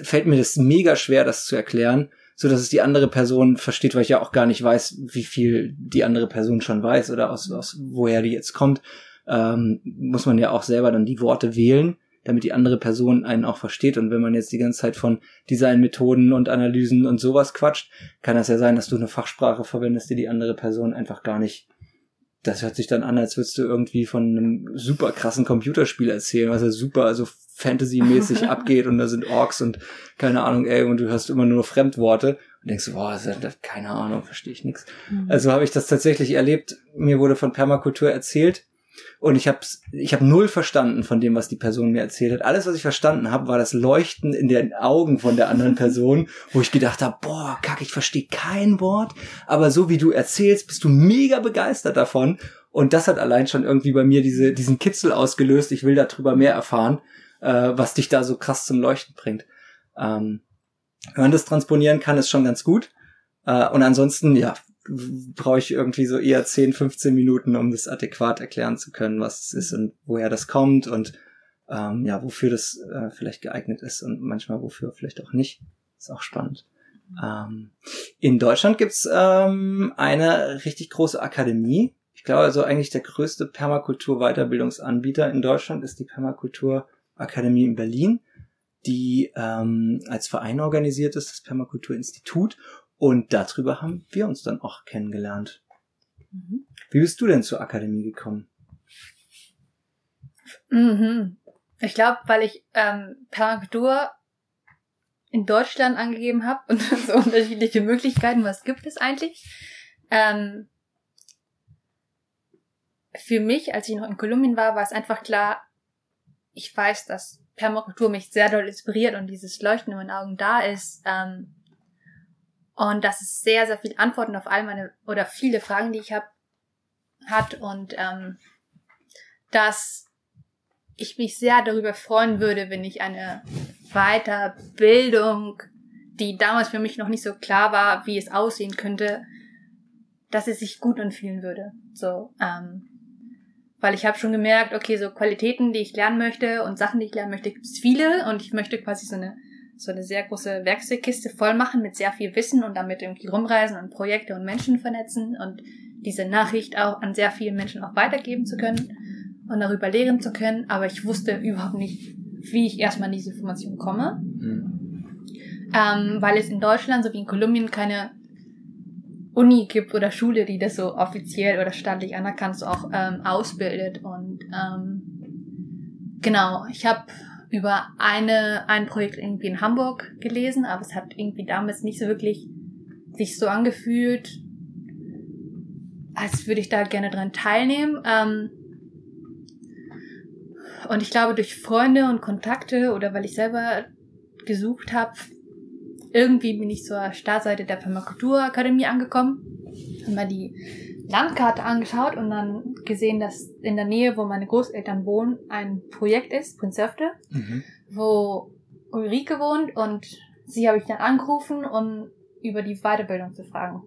[SPEAKER 1] fällt mir das mega schwer, das zu erklären, so dass es die andere Person versteht, weil ich ja auch gar nicht weiß, wie viel die andere Person schon weiß oder aus, aus woher die jetzt kommt. Ähm, muss man ja auch selber dann die Worte wählen, damit die andere Person einen auch versteht. Und wenn man jetzt die ganze Zeit von Designmethoden und Analysen und sowas quatscht, kann das ja sein, dass du eine Fachsprache verwendest, die die andere Person einfach gar nicht das hört sich dann an, als würdest du irgendwie von einem super krassen Computerspiel erzählen, was ja super, also Fantasy-mäßig <laughs> abgeht und da sind Orks und keine Ahnung, ey, und du hörst immer nur Fremdworte und denkst, boah, das ist, ja- keine Ahnung, verstehe ich nix.
[SPEAKER 2] Mhm.
[SPEAKER 1] Also habe ich das tatsächlich erlebt. Mir wurde von Permakultur erzählt und ich habe ich hab null verstanden von dem, was die Person mir erzählt hat. Alles, was ich verstanden habe, war das Leuchten in den Augen von der anderen Person, wo ich gedacht habe, boah, kack, ich verstehe kein Wort, aber so wie du erzählst, bist du mega begeistert davon. Und das hat allein schon irgendwie bei mir diese, diesen Kitzel ausgelöst. Ich will darüber mehr erfahren, äh, was dich da so krass zum Leuchten bringt. Ähm, man das transponieren kann, ist schon ganz gut. Äh, und ansonsten, ja, brauche ich irgendwie so eher 10, 15 Minuten, um das adäquat erklären zu können, was es ist und woher das kommt und ähm, ja, wofür das äh, vielleicht geeignet ist und manchmal wofür vielleicht auch nicht. Ist auch spannend. Ähm, in Deutschland gibt's ähm, eine richtig große Akademie. Ich glaube also eigentlich der größte Permakultur-Weiterbildungsanbieter in Deutschland ist die Permakultur-Akademie in Berlin, die ähm, als Verein organisiert ist, das Permakulturinstitut. Und darüber haben wir uns dann auch kennengelernt.
[SPEAKER 2] Mhm.
[SPEAKER 1] Wie bist du denn zur Akademie gekommen?
[SPEAKER 2] Mhm. Ich glaube, weil ich ähm, Permakultur in Deutschland angegeben habe <laughs> und so unterschiedliche Möglichkeiten, was gibt es eigentlich? Ähm, für mich, als ich noch in Kolumbien war, war es einfach klar, ich weiß, dass Permakultur mich sehr doll inspiriert und dieses Leuchten in meinen Augen da ist. Ähm, und dass es sehr, sehr viele Antworten auf all meine oder viele Fragen, die ich habe, hat und ähm, dass ich mich sehr darüber freuen würde, wenn ich eine Weiterbildung, die damals für mich noch nicht so klar war, wie es aussehen könnte, dass es sich gut anfühlen würde. So, ähm, weil ich habe schon gemerkt, okay, so Qualitäten, die ich lernen möchte und Sachen, die ich lernen möchte, gibt es viele und ich möchte quasi so eine so eine sehr große Werkzeugkiste voll machen mit sehr viel Wissen und damit irgendwie rumreisen und Projekte und Menschen vernetzen und diese Nachricht auch an sehr viele Menschen auch weitergeben zu können und darüber lehren zu können, aber ich wusste überhaupt nicht, wie ich erstmal an diese Information komme,
[SPEAKER 1] Hm.
[SPEAKER 2] ähm, weil es in Deutschland sowie in Kolumbien keine Uni gibt oder Schule, die das so offiziell oder staatlich anerkannt so auch ähm, ausbildet. Und ähm, genau, ich habe über eine ein Projekt irgendwie in Hamburg gelesen, aber es hat irgendwie damals nicht so wirklich sich so angefühlt, als würde ich da gerne dran teilnehmen. Ähm, und ich glaube, durch Freunde und Kontakte oder weil ich selber gesucht habe, irgendwie bin ich zur Startseite der Permakulturakademie angekommen, habe mal die Landkarte angeschaut und dann gesehen, dass in der Nähe, wo meine Großeltern wohnen, ein Projekt ist, Prinzöfte,
[SPEAKER 1] Mhm.
[SPEAKER 2] wo Ulrike wohnt und sie habe ich dann angerufen, um über die Weiterbildung zu fragen.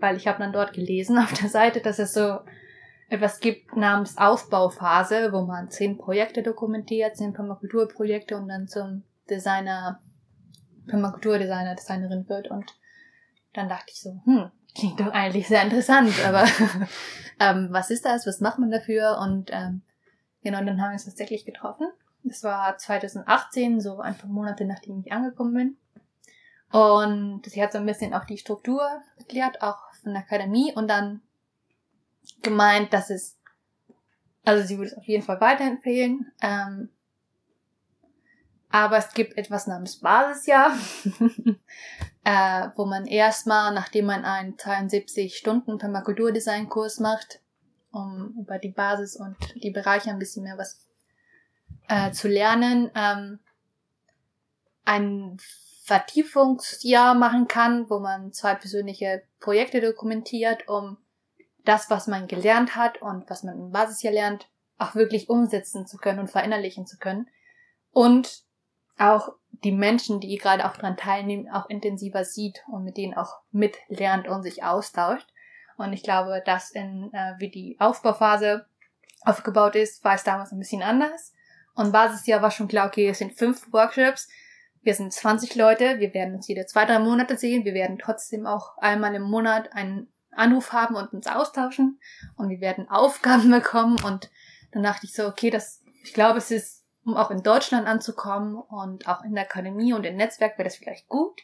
[SPEAKER 2] Weil ich habe dann dort gelesen auf der Seite, dass es so etwas gibt namens Ausbauphase, wo man zehn Projekte dokumentiert, zehn Permakulturprojekte und dann zum Designer, Permakulturdesigner, Designerin wird. Und dann dachte ich so, hm, klingt doch eigentlich sehr interessant, aber <laughs> ähm, was ist das? Was macht man dafür? Und ähm, genau, dann haben wir uns tatsächlich getroffen. Das war 2018, so ein paar Monate nachdem ich angekommen bin. Und sie hat so ein bisschen auch die Struktur erklärt, auch von der Akademie und dann gemeint, dass es, also sie würde es auf jeden Fall weiterempfehlen, ähm, Aber es gibt etwas namens Basisjahr, <laughs> äh, wo man erstmal, nachdem man einen 72 Stunden Permakulturdesign-Kurs macht, um über die Basis und die Bereiche ein bisschen mehr was äh, zu lernen, ähm, ein Vertiefungsjahr machen kann, wo man zwei persönliche Projekte dokumentiert, um das, was man gelernt hat und was man im Basisjahr lernt, auch wirklich umsetzen zu können und verinnerlichen zu können. Und auch die Menschen, die gerade auch daran teilnehmen, auch intensiver sieht und mit denen auch mitlernt und sich austauscht. Und ich glaube, dass in, äh, wie die Aufbauphase aufgebaut ist, war es damals ein bisschen anders. Und Basisjahr war schon klar, okay, es sind fünf Workshops, wir sind 20 Leute, wir werden uns jede zwei, drei Monate sehen, wir werden trotzdem auch einmal im Monat einen Anruf haben und uns austauschen. Und wir werden Aufgaben <laughs> bekommen. Und dann dachte ich so, okay, das, ich glaube, es ist, um auch in Deutschland anzukommen und auch in der Akademie und im Netzwerk wäre das vielleicht gut.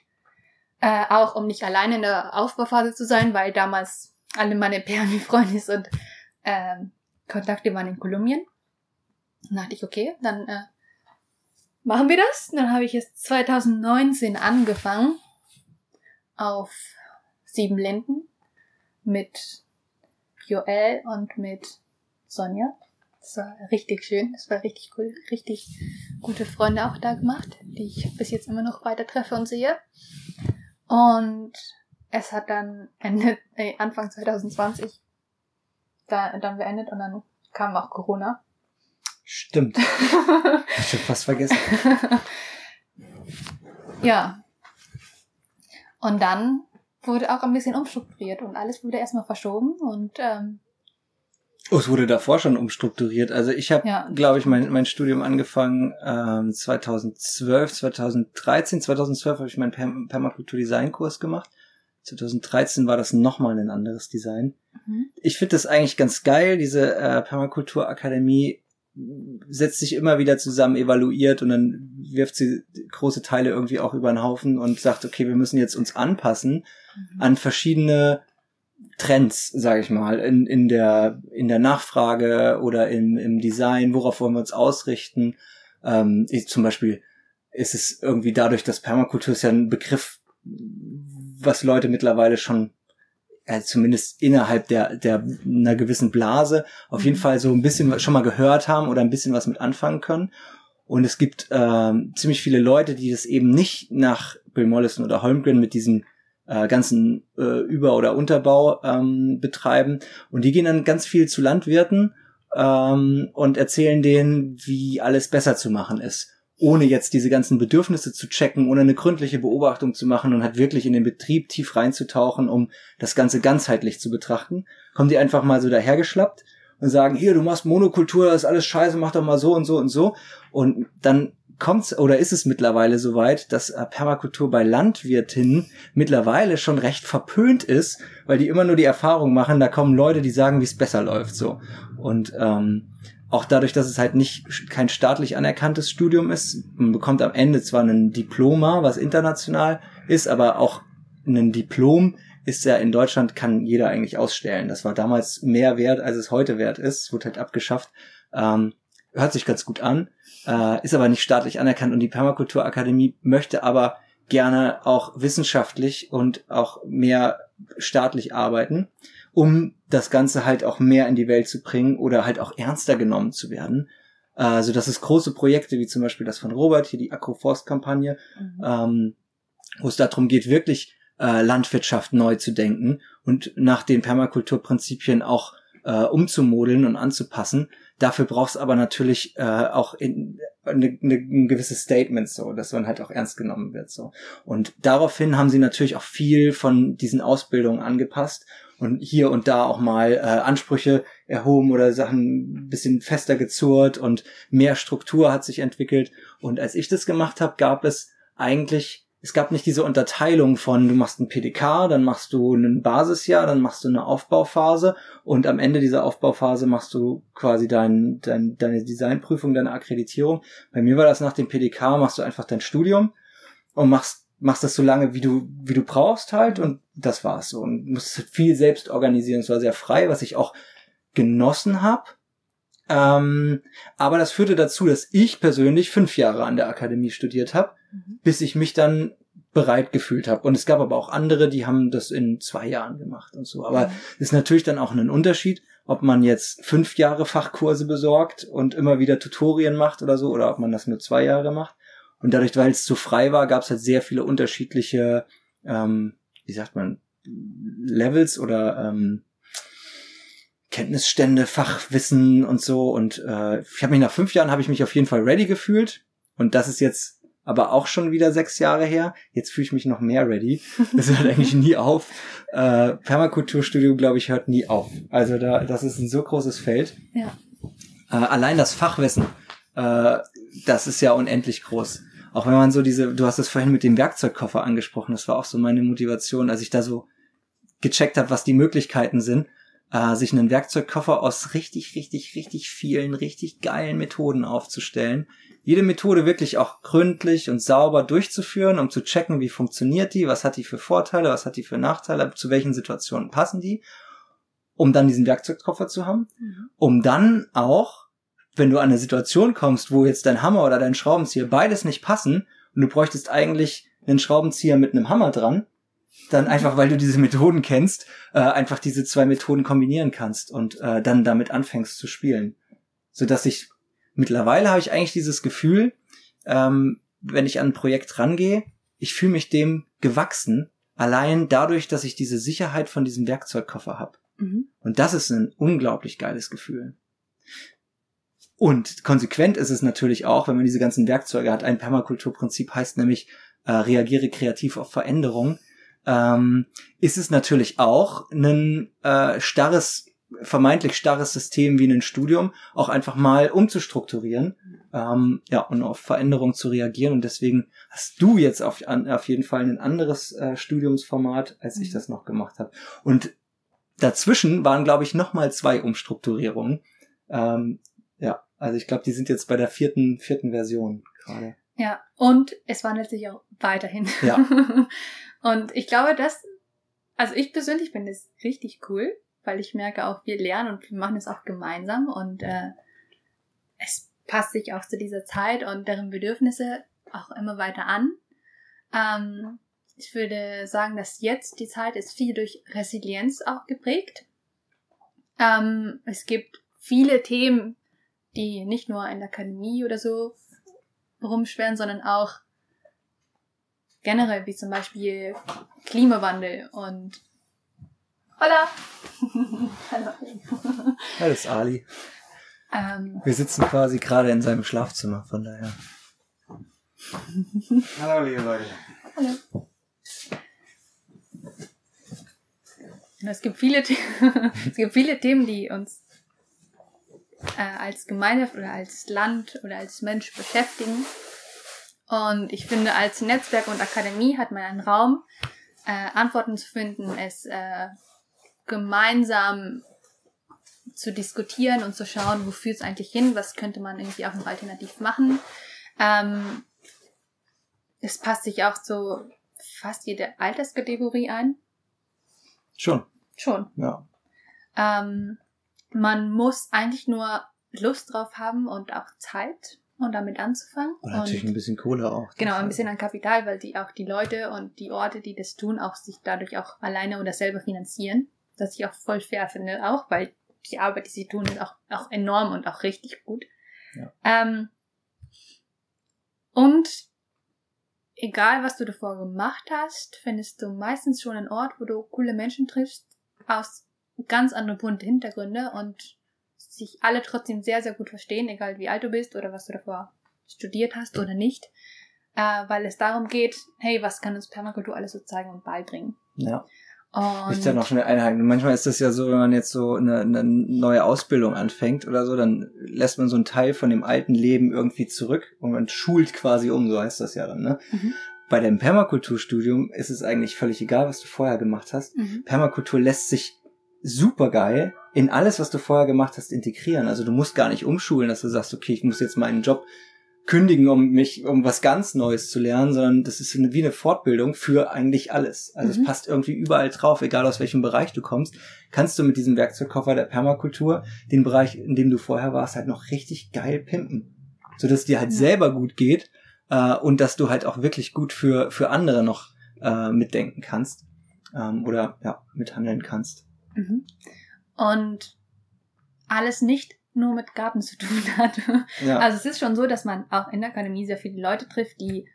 [SPEAKER 2] Äh, auch um nicht alleine in der Aufbauphase zu sein, weil damals alle meine PMI-Freunde und äh, Kontakte waren in Kolumbien. Dann dachte ich, okay, dann äh, machen wir das. Dann habe ich es 2019 angefangen auf Sieben Linden mit Joel und mit Sonja. Das war richtig schön, das war richtig cool, richtig gute Freunde auch da gemacht, die ich bis jetzt immer noch weiter treffe und sehe. Und es hat dann Ende, <laughs> äh, Anfang 2020 da, dann beendet und dann kam auch Corona.
[SPEAKER 1] Stimmt. <laughs> ich hab fast vergessen. <laughs>
[SPEAKER 2] ja. Und dann wurde auch ein bisschen umstrukturiert und alles wurde erstmal verschoben und ähm,
[SPEAKER 1] Oh, es wurde davor schon umstrukturiert. Also ich habe, ja. glaube ich, mein, mein Studium angefangen ähm, 2012, 2013. 2012 habe ich meinen Perm Permakultur-Design-Kurs gemacht. 2013 war das nochmal ein anderes Design. Mhm. Ich finde das eigentlich ganz geil, diese äh, Permakultur-Akademie setzt sich immer wieder zusammen, evaluiert und dann wirft sie große Teile irgendwie auch über den Haufen und sagt, okay, wir müssen jetzt uns anpassen mhm. an verschiedene Trends, sage ich mal, in, in, der, in der Nachfrage oder im, im Design, worauf wollen wir uns ausrichten. Ähm, ich, zum Beispiel ist es irgendwie dadurch, dass Permakultur ist ja ein Begriff, was Leute mittlerweile schon äh, zumindest innerhalb der, der einer gewissen Blase auf jeden mhm. Fall so ein bisschen schon mal gehört haben oder ein bisschen was mit anfangen können. Und es gibt ähm, ziemlich viele Leute, die das eben nicht nach Bill Mollison oder Holmgren mit diesem äh, ganzen äh, Über- oder Unterbau ähm, betreiben. Und die gehen dann ganz viel zu Landwirten ähm, und erzählen denen, wie alles besser zu machen ist ohne jetzt diese ganzen Bedürfnisse zu checken, ohne eine gründliche Beobachtung zu machen und halt wirklich in den Betrieb tief reinzutauchen, um das Ganze ganzheitlich zu betrachten, kommen die einfach mal so dahergeschlappt und sagen, hier, du machst Monokultur, das ist alles scheiße, mach doch mal so und so und so. Und dann kommt's oder ist es mittlerweile soweit, dass äh, Permakultur bei Landwirtinnen mittlerweile schon recht verpönt ist, weil die immer nur die Erfahrung machen, da kommen Leute, die sagen, wie es besser läuft so. Und ähm, auch dadurch, dass es halt nicht kein staatlich anerkanntes Studium ist, man bekommt am Ende zwar ein Diploma, was international ist, aber auch ein Diplom ist ja in Deutschland kann jeder eigentlich ausstellen. Das war damals mehr wert, als es heute wert ist. Wurde halt abgeschafft. Ähm, hört sich ganz gut an, äh, ist aber nicht staatlich anerkannt und die Permakulturakademie möchte aber gerne auch wissenschaftlich und auch mehr staatlich arbeiten um das Ganze halt auch mehr in die Welt zu bringen oder halt auch ernster genommen zu werden. Also dass es große Projekte wie zum Beispiel das von Robert, hier die Agroforst-Kampagne, mhm. ähm, wo es darum geht, wirklich äh, Landwirtschaft neu zu denken und nach den Permakulturprinzipien auch äh, umzumodeln und anzupassen. Dafür brauchst aber natürlich äh, auch in, eine, eine, ein gewisses Statement so, dass man halt auch ernst genommen wird so. Und daraufhin haben sie natürlich auch viel von diesen Ausbildungen angepasst und hier und da auch mal äh, Ansprüche erhoben oder Sachen ein bisschen fester gezurrt und mehr Struktur hat sich entwickelt. Und als ich das gemacht habe, gab es eigentlich, es gab nicht diese Unterteilung von, du machst ein PDK, dann machst du ein Basisjahr, dann machst du eine Aufbauphase und am Ende dieser Aufbauphase machst du quasi dein, dein, deine Designprüfung, deine Akkreditierung. Bei mir war das nach dem PDK, machst du einfach dein Studium und machst machst das so lange, wie du, wie du brauchst halt und das war's so. Und musst viel selbst organisieren. Es war sehr frei, was ich auch genossen habe. Ähm, aber das führte dazu, dass ich persönlich fünf Jahre an der Akademie studiert habe, mhm. bis ich mich dann bereit gefühlt habe. Und es gab aber auch andere, die haben das in zwei Jahren gemacht und so. Aber mhm. ist natürlich dann auch ein Unterschied, ob man jetzt fünf Jahre Fachkurse besorgt und immer wieder Tutorien macht oder so, oder ob man das nur zwei Jahre macht. Und dadurch, weil es zu frei war, gab es halt sehr viele unterschiedliche, ähm, wie sagt man, Levels oder ähm, Kenntnisstände, Fachwissen und so. Und äh, ich habe mich nach fünf Jahren habe ich mich auf jeden Fall ready gefühlt. Und das ist jetzt aber auch schon wieder sechs Jahre her. Jetzt fühle ich mich noch mehr ready. Das hört eigentlich nie auf. Äh, Permakulturstudium, glaube ich, hört nie auf. Also da, das ist ein so großes Feld.
[SPEAKER 2] Ja.
[SPEAKER 1] Äh, allein das Fachwissen, äh, das ist ja unendlich groß. Auch wenn man so diese, du hast es vorhin mit dem Werkzeugkoffer angesprochen, das war auch so meine Motivation, als ich da so gecheckt habe, was die Möglichkeiten sind, äh, sich einen Werkzeugkoffer aus richtig, richtig, richtig vielen, richtig geilen Methoden aufzustellen, jede Methode wirklich auch gründlich und sauber durchzuführen, um zu checken, wie funktioniert die, was hat die für Vorteile, was hat die für Nachteile, zu welchen Situationen passen die, um dann diesen Werkzeugkoffer zu haben, mhm. um dann auch, wenn du an eine Situation kommst, wo jetzt dein Hammer oder dein Schraubenzieher beides nicht passen und du bräuchtest eigentlich einen Schraubenzieher mit einem Hammer dran, dann mhm. einfach, weil du diese Methoden kennst, äh, einfach diese zwei Methoden kombinieren kannst und äh, dann damit anfängst zu spielen. Sodass ich mittlerweile habe ich eigentlich dieses Gefühl, ähm, wenn ich an ein Projekt rangehe, ich fühle mich dem gewachsen, allein dadurch, dass ich diese Sicherheit von diesem Werkzeugkoffer habe. Mhm. Und das ist ein unglaublich geiles Gefühl. Und konsequent ist es natürlich auch, wenn man diese ganzen Werkzeuge hat. Ein Permakulturprinzip heißt nämlich, äh, reagiere kreativ auf Veränderung. Ähm, ist es natürlich auch ein äh, starres vermeintlich starres System wie ein Studium auch einfach mal umzustrukturieren, ähm, ja, und auf Veränderungen zu reagieren. Und deswegen hast du jetzt auf, an, auf jeden Fall ein anderes äh, Studiumsformat, als ich mhm. das noch gemacht habe. Und dazwischen waren, glaube ich, nochmal zwei Umstrukturierungen. Ähm, ja, also ich glaube, die sind jetzt bei der vierten, vierten Version gerade.
[SPEAKER 2] Ja, und es wandelt sich auch weiterhin.
[SPEAKER 1] Ja. <laughs>
[SPEAKER 2] und ich glaube, dass, also ich persönlich finde es richtig cool, weil ich merke auch, wir lernen und wir machen es auch gemeinsam und äh, es passt sich auch zu dieser Zeit und deren Bedürfnisse auch immer weiter an. Ähm, ich würde sagen, dass jetzt die Zeit ist viel durch Resilienz auch geprägt. Ähm, es gibt viele Themen, die nicht nur in der Akademie oder so rumschweren, sondern auch generell, wie zum Beispiel Klimawandel und Hola!
[SPEAKER 1] Hallo. Hallo, ist Ali.
[SPEAKER 2] Ähm,
[SPEAKER 1] Wir sitzen quasi gerade in seinem Schlafzimmer, von daher.
[SPEAKER 3] Hallo, liebe Leute.
[SPEAKER 2] Hallo. Es gibt viele, <laughs> es gibt viele Themen, die uns äh, als Gemeinde oder als Land oder als Mensch beschäftigen. Und ich finde, als Netzwerk und Akademie hat man einen Raum, äh, Antworten zu finden, es äh, gemeinsam zu diskutieren und zu schauen, wo führt es eigentlich hin, was könnte man irgendwie auch noch alternativ machen. Ähm, es passt sich auch zu fast jede Alterskategorie ein.
[SPEAKER 1] Schon.
[SPEAKER 2] Schon.
[SPEAKER 1] Ja.
[SPEAKER 2] Ähm, man muss eigentlich nur Lust drauf haben und auch Zeit, um damit anzufangen.
[SPEAKER 1] Und natürlich und, ein bisschen Kohle auch.
[SPEAKER 2] Genau, ein bisschen an Kapital, weil die auch die Leute und die Orte, die das tun, auch sich dadurch auch alleine oder selber finanzieren das ich auch voll fair finde, auch, weil die Arbeit, die sie tun, ist auch, auch enorm und auch richtig gut.
[SPEAKER 1] Ja.
[SPEAKER 2] Ähm, und egal, was du davor gemacht hast, findest du meistens schon einen Ort, wo du coole Menschen triffst, aus ganz anderen bunten Hintergründe und sich alle trotzdem sehr, sehr gut verstehen, egal wie alt du bist oder was du davor studiert hast oder nicht, äh, weil es darum geht, hey, was kann uns Permakultur alles so zeigen und beibringen?
[SPEAKER 1] Ja.
[SPEAKER 2] Und
[SPEAKER 1] ich da noch schnell einhaken. Manchmal ist das ja so, wenn man jetzt so eine, eine neue Ausbildung anfängt oder so, dann lässt man so einen Teil von dem alten Leben irgendwie zurück und man schult quasi um, so heißt das ja dann, ne? Mhm. Bei dem Permakulturstudium ist es eigentlich völlig egal, was du vorher gemacht hast. Mhm. Permakultur lässt sich super geil in alles, was du vorher gemacht hast, integrieren. Also du musst gar nicht umschulen, dass du sagst, okay, ich muss jetzt meinen Job kündigen, um mich, um was ganz Neues zu lernen, sondern das ist eine, wie eine Fortbildung für eigentlich alles. Also mhm. es passt irgendwie überall drauf, egal aus welchem Bereich du kommst, kannst du mit diesem Werkzeugkoffer der Permakultur den Bereich, in dem du vorher warst, halt noch richtig geil pimpen. So dass dir halt ja. selber gut geht, äh, und dass du halt auch wirklich gut für, für andere noch äh, mitdenken kannst ähm, oder ja, mithandeln kannst.
[SPEAKER 2] Mhm. Und alles nicht nur mit Garten zu tun <laughs> hat. Ja. Also es ist schon so, dass man auch in der Akademie sehr viele Leute trifft, die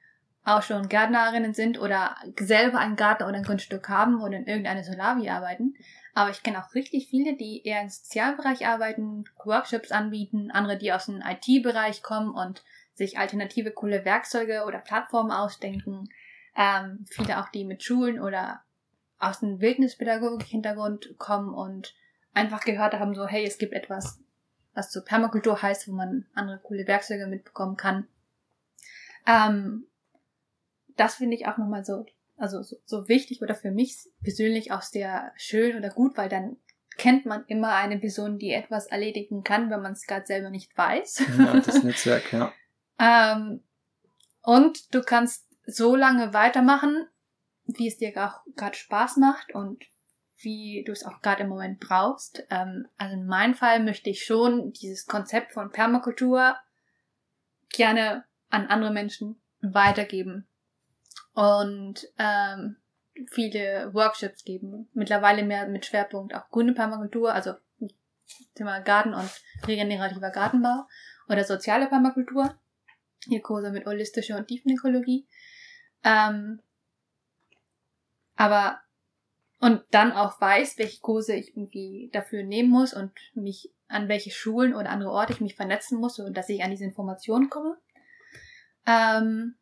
[SPEAKER 2] auch schon Gärtnerinnen sind oder selber einen Garten oder ein Grundstück haben oder in irgendeiner Solavi arbeiten. Aber ich kenne auch richtig viele, die eher im Sozialbereich arbeiten, Workshops anbieten, andere, die aus dem IT-Bereich kommen und sich alternative coole Werkzeuge oder Plattformen ausdenken. Ähm, viele auch, die mit Schulen oder aus dem Wildnispädagogik-Hintergrund kommen und einfach gehört haben, so, hey, es gibt etwas, was so Permakultur heißt, wo man andere coole Werkzeuge mitbekommen kann. Ähm, das finde ich auch nochmal so, also so, so wichtig oder für mich persönlich auch sehr schön oder gut, weil dann kennt man immer eine Person, die etwas erledigen kann, wenn man es gerade selber nicht weiß.
[SPEAKER 1] Ja, das Netzwerk, ja. <laughs>
[SPEAKER 2] ähm, und du kannst so lange weitermachen, wie es dir auch gerade Spaß macht und wie du es auch gerade im Moment brauchst. Ähm, also in meinem Fall möchte ich schon dieses Konzept von Permakultur gerne an andere Menschen weitergeben und ähm, viele Workshops geben. Mittlerweile mehr mit Schwerpunkt auch grüne Permakultur, also Thema Garten und regenerativer Gartenbau oder soziale Permakultur. Hier Kurse mit holistischer und Tiefenökologie. Ähm, aber und dann auch weiß, welche Kurse ich irgendwie dafür nehmen muss und mich an welche Schulen oder andere Orte ich mich vernetzen muss, so dass ich an diese Informationen komme. Ähm,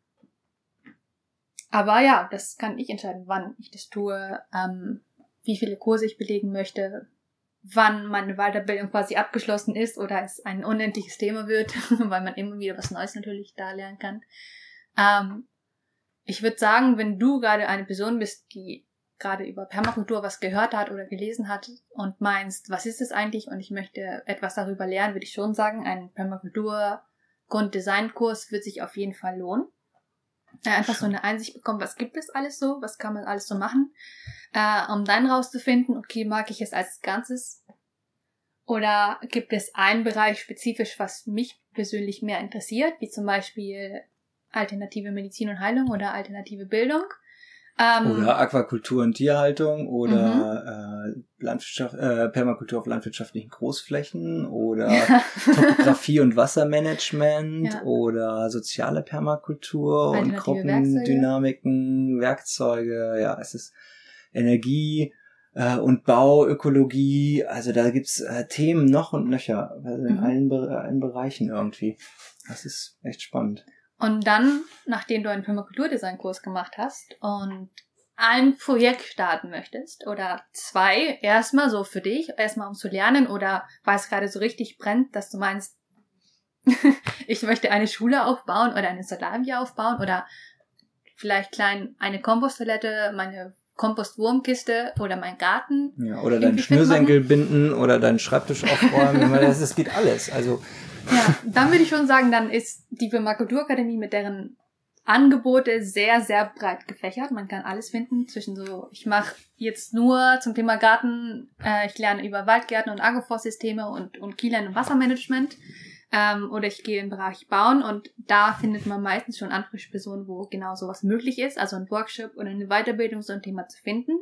[SPEAKER 2] aber ja, das kann ich entscheiden, wann ich das tue, ähm, wie viele Kurse ich belegen möchte, wann meine Weiterbildung quasi abgeschlossen ist oder es ein unendliches Thema wird, <laughs> weil man immer wieder was Neues natürlich da lernen kann. Ähm, ich würde sagen, wenn du gerade eine Person bist, die gerade über Permakultur was gehört hat oder gelesen hat und meinst, was ist es eigentlich? Und ich möchte etwas darüber lernen, würde ich schon sagen, ein Permakultur Grunddesignkurs wird sich auf jeden Fall lohnen. Äh, einfach so eine Einsicht bekommen, was gibt es alles so, was kann man alles so machen, äh, um dann rauszufinden, okay, mag ich es als Ganzes? Oder gibt es einen Bereich spezifisch, was mich persönlich mehr interessiert, wie zum Beispiel alternative Medizin und Heilung oder alternative Bildung
[SPEAKER 1] ähm, oder Aquakultur und Tierhaltung oder mhm. äh, Landwirtschaft, äh, Permakultur auf landwirtschaftlichen Großflächen oder <laughs> Topografie und Wassermanagement ja. oder soziale Permakultur und Gruppendynamiken, Werkzeuge. Werkzeuge. Ja, es ist Energie äh, und Bauökologie. Also da gibt's äh, Themen noch und nöcher also in mhm. allen, allen Bereichen irgendwie. Das ist echt spannend.
[SPEAKER 2] Und dann, nachdem du einen Permakulturdesign-Kurs gemacht hast und ein Projekt starten möchtest oder zwei, erstmal so für dich, erstmal um zu lernen oder weil es gerade so richtig brennt, dass du meinst, <laughs> ich möchte eine Schule aufbauen oder eine Solavia aufbauen oder vielleicht klein eine Komposttoilette, meine Kompostwurmkiste oder mein Garten.
[SPEAKER 1] Ja, oder deinen Schnürsenkel binden oder deinen Schreibtisch aufräumen. das, das geht alles. Also
[SPEAKER 2] ja, dann würde ich schon sagen, dann ist die Permakulturakademie mit deren Angebote sehr, sehr breit gefächert. Man kann alles finden zwischen so, ich mache jetzt nur zum Thema Garten, äh, ich lerne über Waldgärten und Agroforstsysteme und, und Kielern und Wassermanagement. Ähm, oder ich gehe im Bereich Bauen und da findet man meistens schon Ansprechpersonen, wo genau sowas möglich ist, also ein Workshop oder eine Weiterbildung so ein Thema zu finden.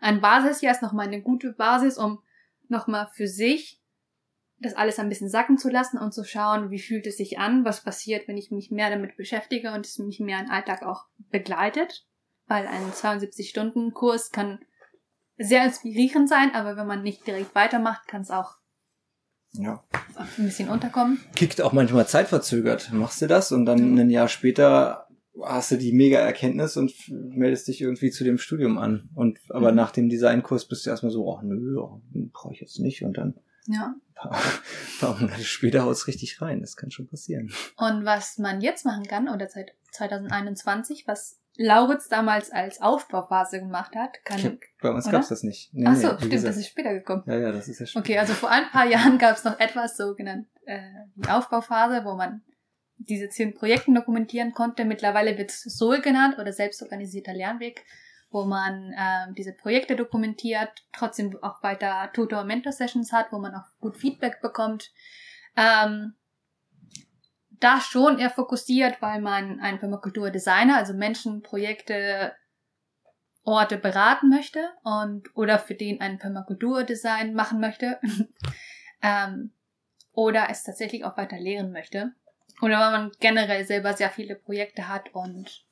[SPEAKER 2] Ein Basis ja ist nochmal eine gute Basis, um nochmal für sich das alles ein bisschen sacken zu lassen und zu schauen, wie fühlt es sich an, was passiert, wenn ich mich mehr damit beschäftige und es mich mehr im Alltag auch begleitet. Weil ein 72-Stunden-Kurs kann sehr inspirierend sein, aber wenn man nicht direkt weitermacht, kann es auch ja. ein bisschen unterkommen.
[SPEAKER 1] Kickt auch manchmal zeitverzögert. Machst du das und dann mhm. ein Jahr später hast du die mega Erkenntnis und meldest dich irgendwie zu dem Studium an. Und aber mhm. nach dem Designkurs bist du erstmal so, ach nö, brauche ich jetzt nicht. Und dann
[SPEAKER 2] ja. <laughs>
[SPEAKER 1] Ein paar, Monate später haut es richtig rein. Das kann schon passieren.
[SPEAKER 2] Und was man jetzt machen kann, oder seit 2021, was Lauritz damals als Aufbauphase gemacht hat, kann.
[SPEAKER 1] Hab, bei uns gab es das nicht.
[SPEAKER 2] Nee, Ach so, nee, stimmt, gesagt. das ist später gekommen.
[SPEAKER 1] Ja, ja, das ist ja
[SPEAKER 2] später. Okay, also vor ein paar Jahren gab es noch etwas so genannt äh, die Aufbauphase, wo man diese zehn Projekten dokumentieren konnte. Mittlerweile wird es SOL genannt oder selbstorganisierter Lernweg, wo man ähm, diese Projekte dokumentiert, trotzdem auch weiter Tutor- und Mentor-Sessions hat, wo man auch gut Feedback bekommt. Ähm, da schon eher fokussiert, weil man ein Permakultur-Designer, also Menschen, Projekte, Orte beraten möchte und oder für den ein Permakultur-Design machen möchte <laughs> ähm, oder es tatsächlich auch weiter lehren möchte oder weil man generell selber sehr viele Projekte hat und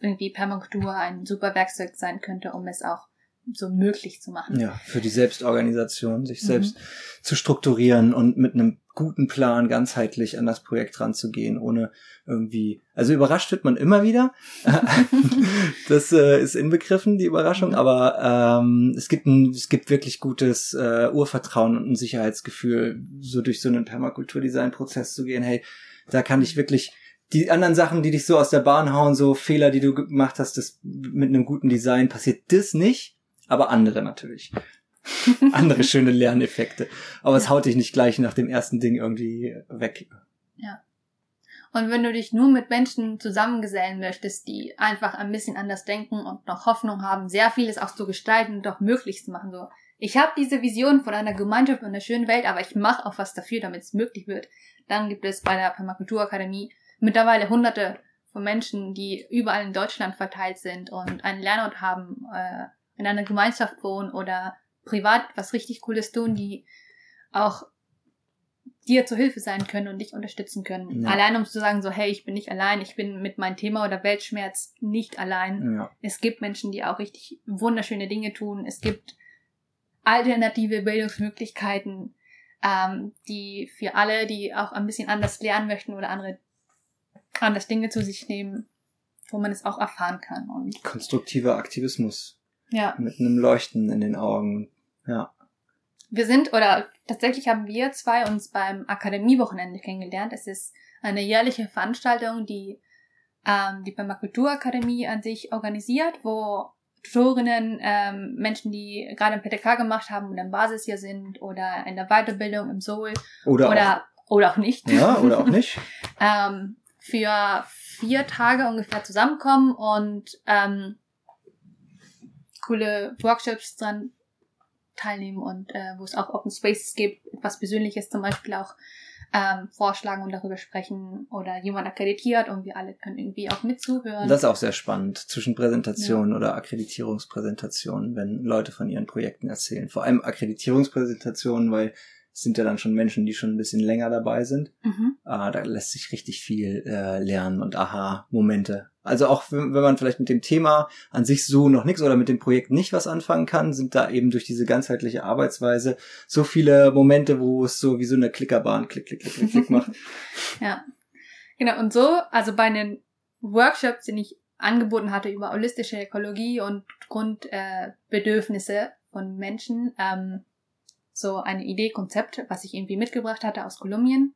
[SPEAKER 2] irgendwie Permakultur ein super Werkzeug sein könnte, um es auch so möglich zu machen.
[SPEAKER 1] Ja, für die Selbstorganisation, sich mhm. selbst zu strukturieren und mit einem guten Plan ganzheitlich an das Projekt ranzugehen, ohne irgendwie, also überrascht wird man immer wieder. <laughs> das äh, ist inbegriffen, die Überraschung, mhm. aber ähm, es gibt ein, es gibt wirklich gutes äh, Urvertrauen und ein Sicherheitsgefühl, so durch so einen Permakulturdesign-Prozess zu gehen, hey, da kann ich wirklich die anderen Sachen, die dich so aus der Bahn hauen, so Fehler, die du gemacht hast, das mit einem guten Design passiert das nicht, aber andere natürlich. <laughs> andere schöne Lerneffekte. Aber es haut dich nicht gleich nach dem ersten Ding irgendwie weg.
[SPEAKER 2] Ja. Und wenn du dich nur mit Menschen zusammengesellen möchtest, die einfach ein bisschen anders denken und noch Hoffnung haben, sehr vieles auch zu gestalten und doch möglich zu machen, so. Ich habe diese Vision von einer Gemeinschaft und einer schönen Welt, aber ich mache auch was dafür, damit es möglich wird. Dann gibt es bei der Permakulturakademie mittlerweile hunderte von Menschen, die überall in Deutschland verteilt sind und einen Lernort haben, äh, in einer Gemeinschaft wohnen oder privat was richtig Cooles tun, die auch dir zur Hilfe sein können und dich unterstützen können. Ja. Allein um zu sagen, so, hey, ich bin nicht allein, ich bin mit meinem Thema oder Weltschmerz nicht allein. Ja. Es gibt Menschen, die auch richtig wunderschöne Dinge tun. Es gibt alternative Bildungsmöglichkeiten, ähm, die für alle, die auch ein bisschen anders lernen möchten oder andere anders Dinge zu sich nehmen, wo man es auch erfahren kann. Und
[SPEAKER 1] Konstruktiver Aktivismus. Ja. Mit einem Leuchten in den Augen. Ja.
[SPEAKER 2] Wir sind, oder tatsächlich haben wir zwei uns beim Akademiewochenende kennengelernt. Es ist eine jährliche Veranstaltung, die ähm, die Permakulturakademie an sich organisiert, wo Tutorinnen, ähm, Menschen, die gerade ein PTK gemacht haben und im Basis hier sind oder in der Weiterbildung im Soul oder, oder, auch, oder auch nicht.
[SPEAKER 1] Ja, oder auch nicht. <laughs>
[SPEAKER 2] ähm, für vier Tage ungefähr zusammenkommen und ähm, coole Workshops dran teilnehmen und äh, wo es auch Open Spaces gibt, etwas Persönliches zum Beispiel auch ähm, vorschlagen und darüber sprechen oder jemand akkreditiert und wir alle können irgendwie auch mitzuhören.
[SPEAKER 1] Das ist auch sehr spannend zwischen Präsentationen ja. oder Akkreditierungspräsentationen, wenn Leute von ihren Projekten erzählen. Vor allem Akkreditierungspräsentationen, weil sind ja dann schon Menschen, die schon ein bisschen länger dabei sind. Mhm. Ah, da lässt sich richtig viel äh, lernen und Aha-Momente. Also auch wenn, wenn man vielleicht mit dem Thema an sich so noch nichts oder mit dem Projekt nicht was anfangen kann, sind da eben durch diese ganzheitliche Arbeitsweise so viele Momente, wo es so wie so eine Klickerbahn klick, klick, klick, klick, klick macht. <laughs> <laughs>
[SPEAKER 2] ja. Genau, und so, also bei den Workshops, den ich angeboten hatte über holistische Ökologie und Grundbedürfnisse äh, von Menschen, ähm, so eine Idee, Konzept, was ich irgendwie mitgebracht hatte aus Kolumbien,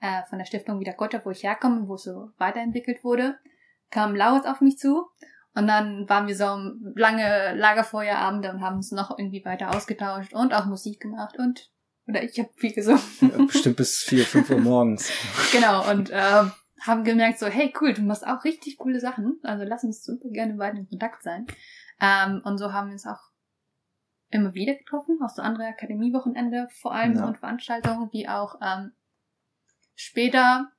[SPEAKER 2] äh, von der Stiftung Wieder Gott, wo ich herkomme, wo es so weiterentwickelt wurde, kam Laos auf mich zu und dann waren wir so lange Lagerfeuerabende und haben uns noch irgendwie weiter ausgetauscht und auch Musik gemacht und oder ich habe viel gesungen.
[SPEAKER 1] Ja, bestimmt bis vier, fünf Uhr morgens. <laughs>
[SPEAKER 2] genau, und äh, haben gemerkt so, hey cool, du machst auch richtig coole Sachen, also lass uns super gerne weiter in Kontakt sein. Ähm, und so haben wir uns auch immer wieder getroffen, auch so andere Akademiewochenende vor allem ja. und Veranstaltungen, wie auch ähm, später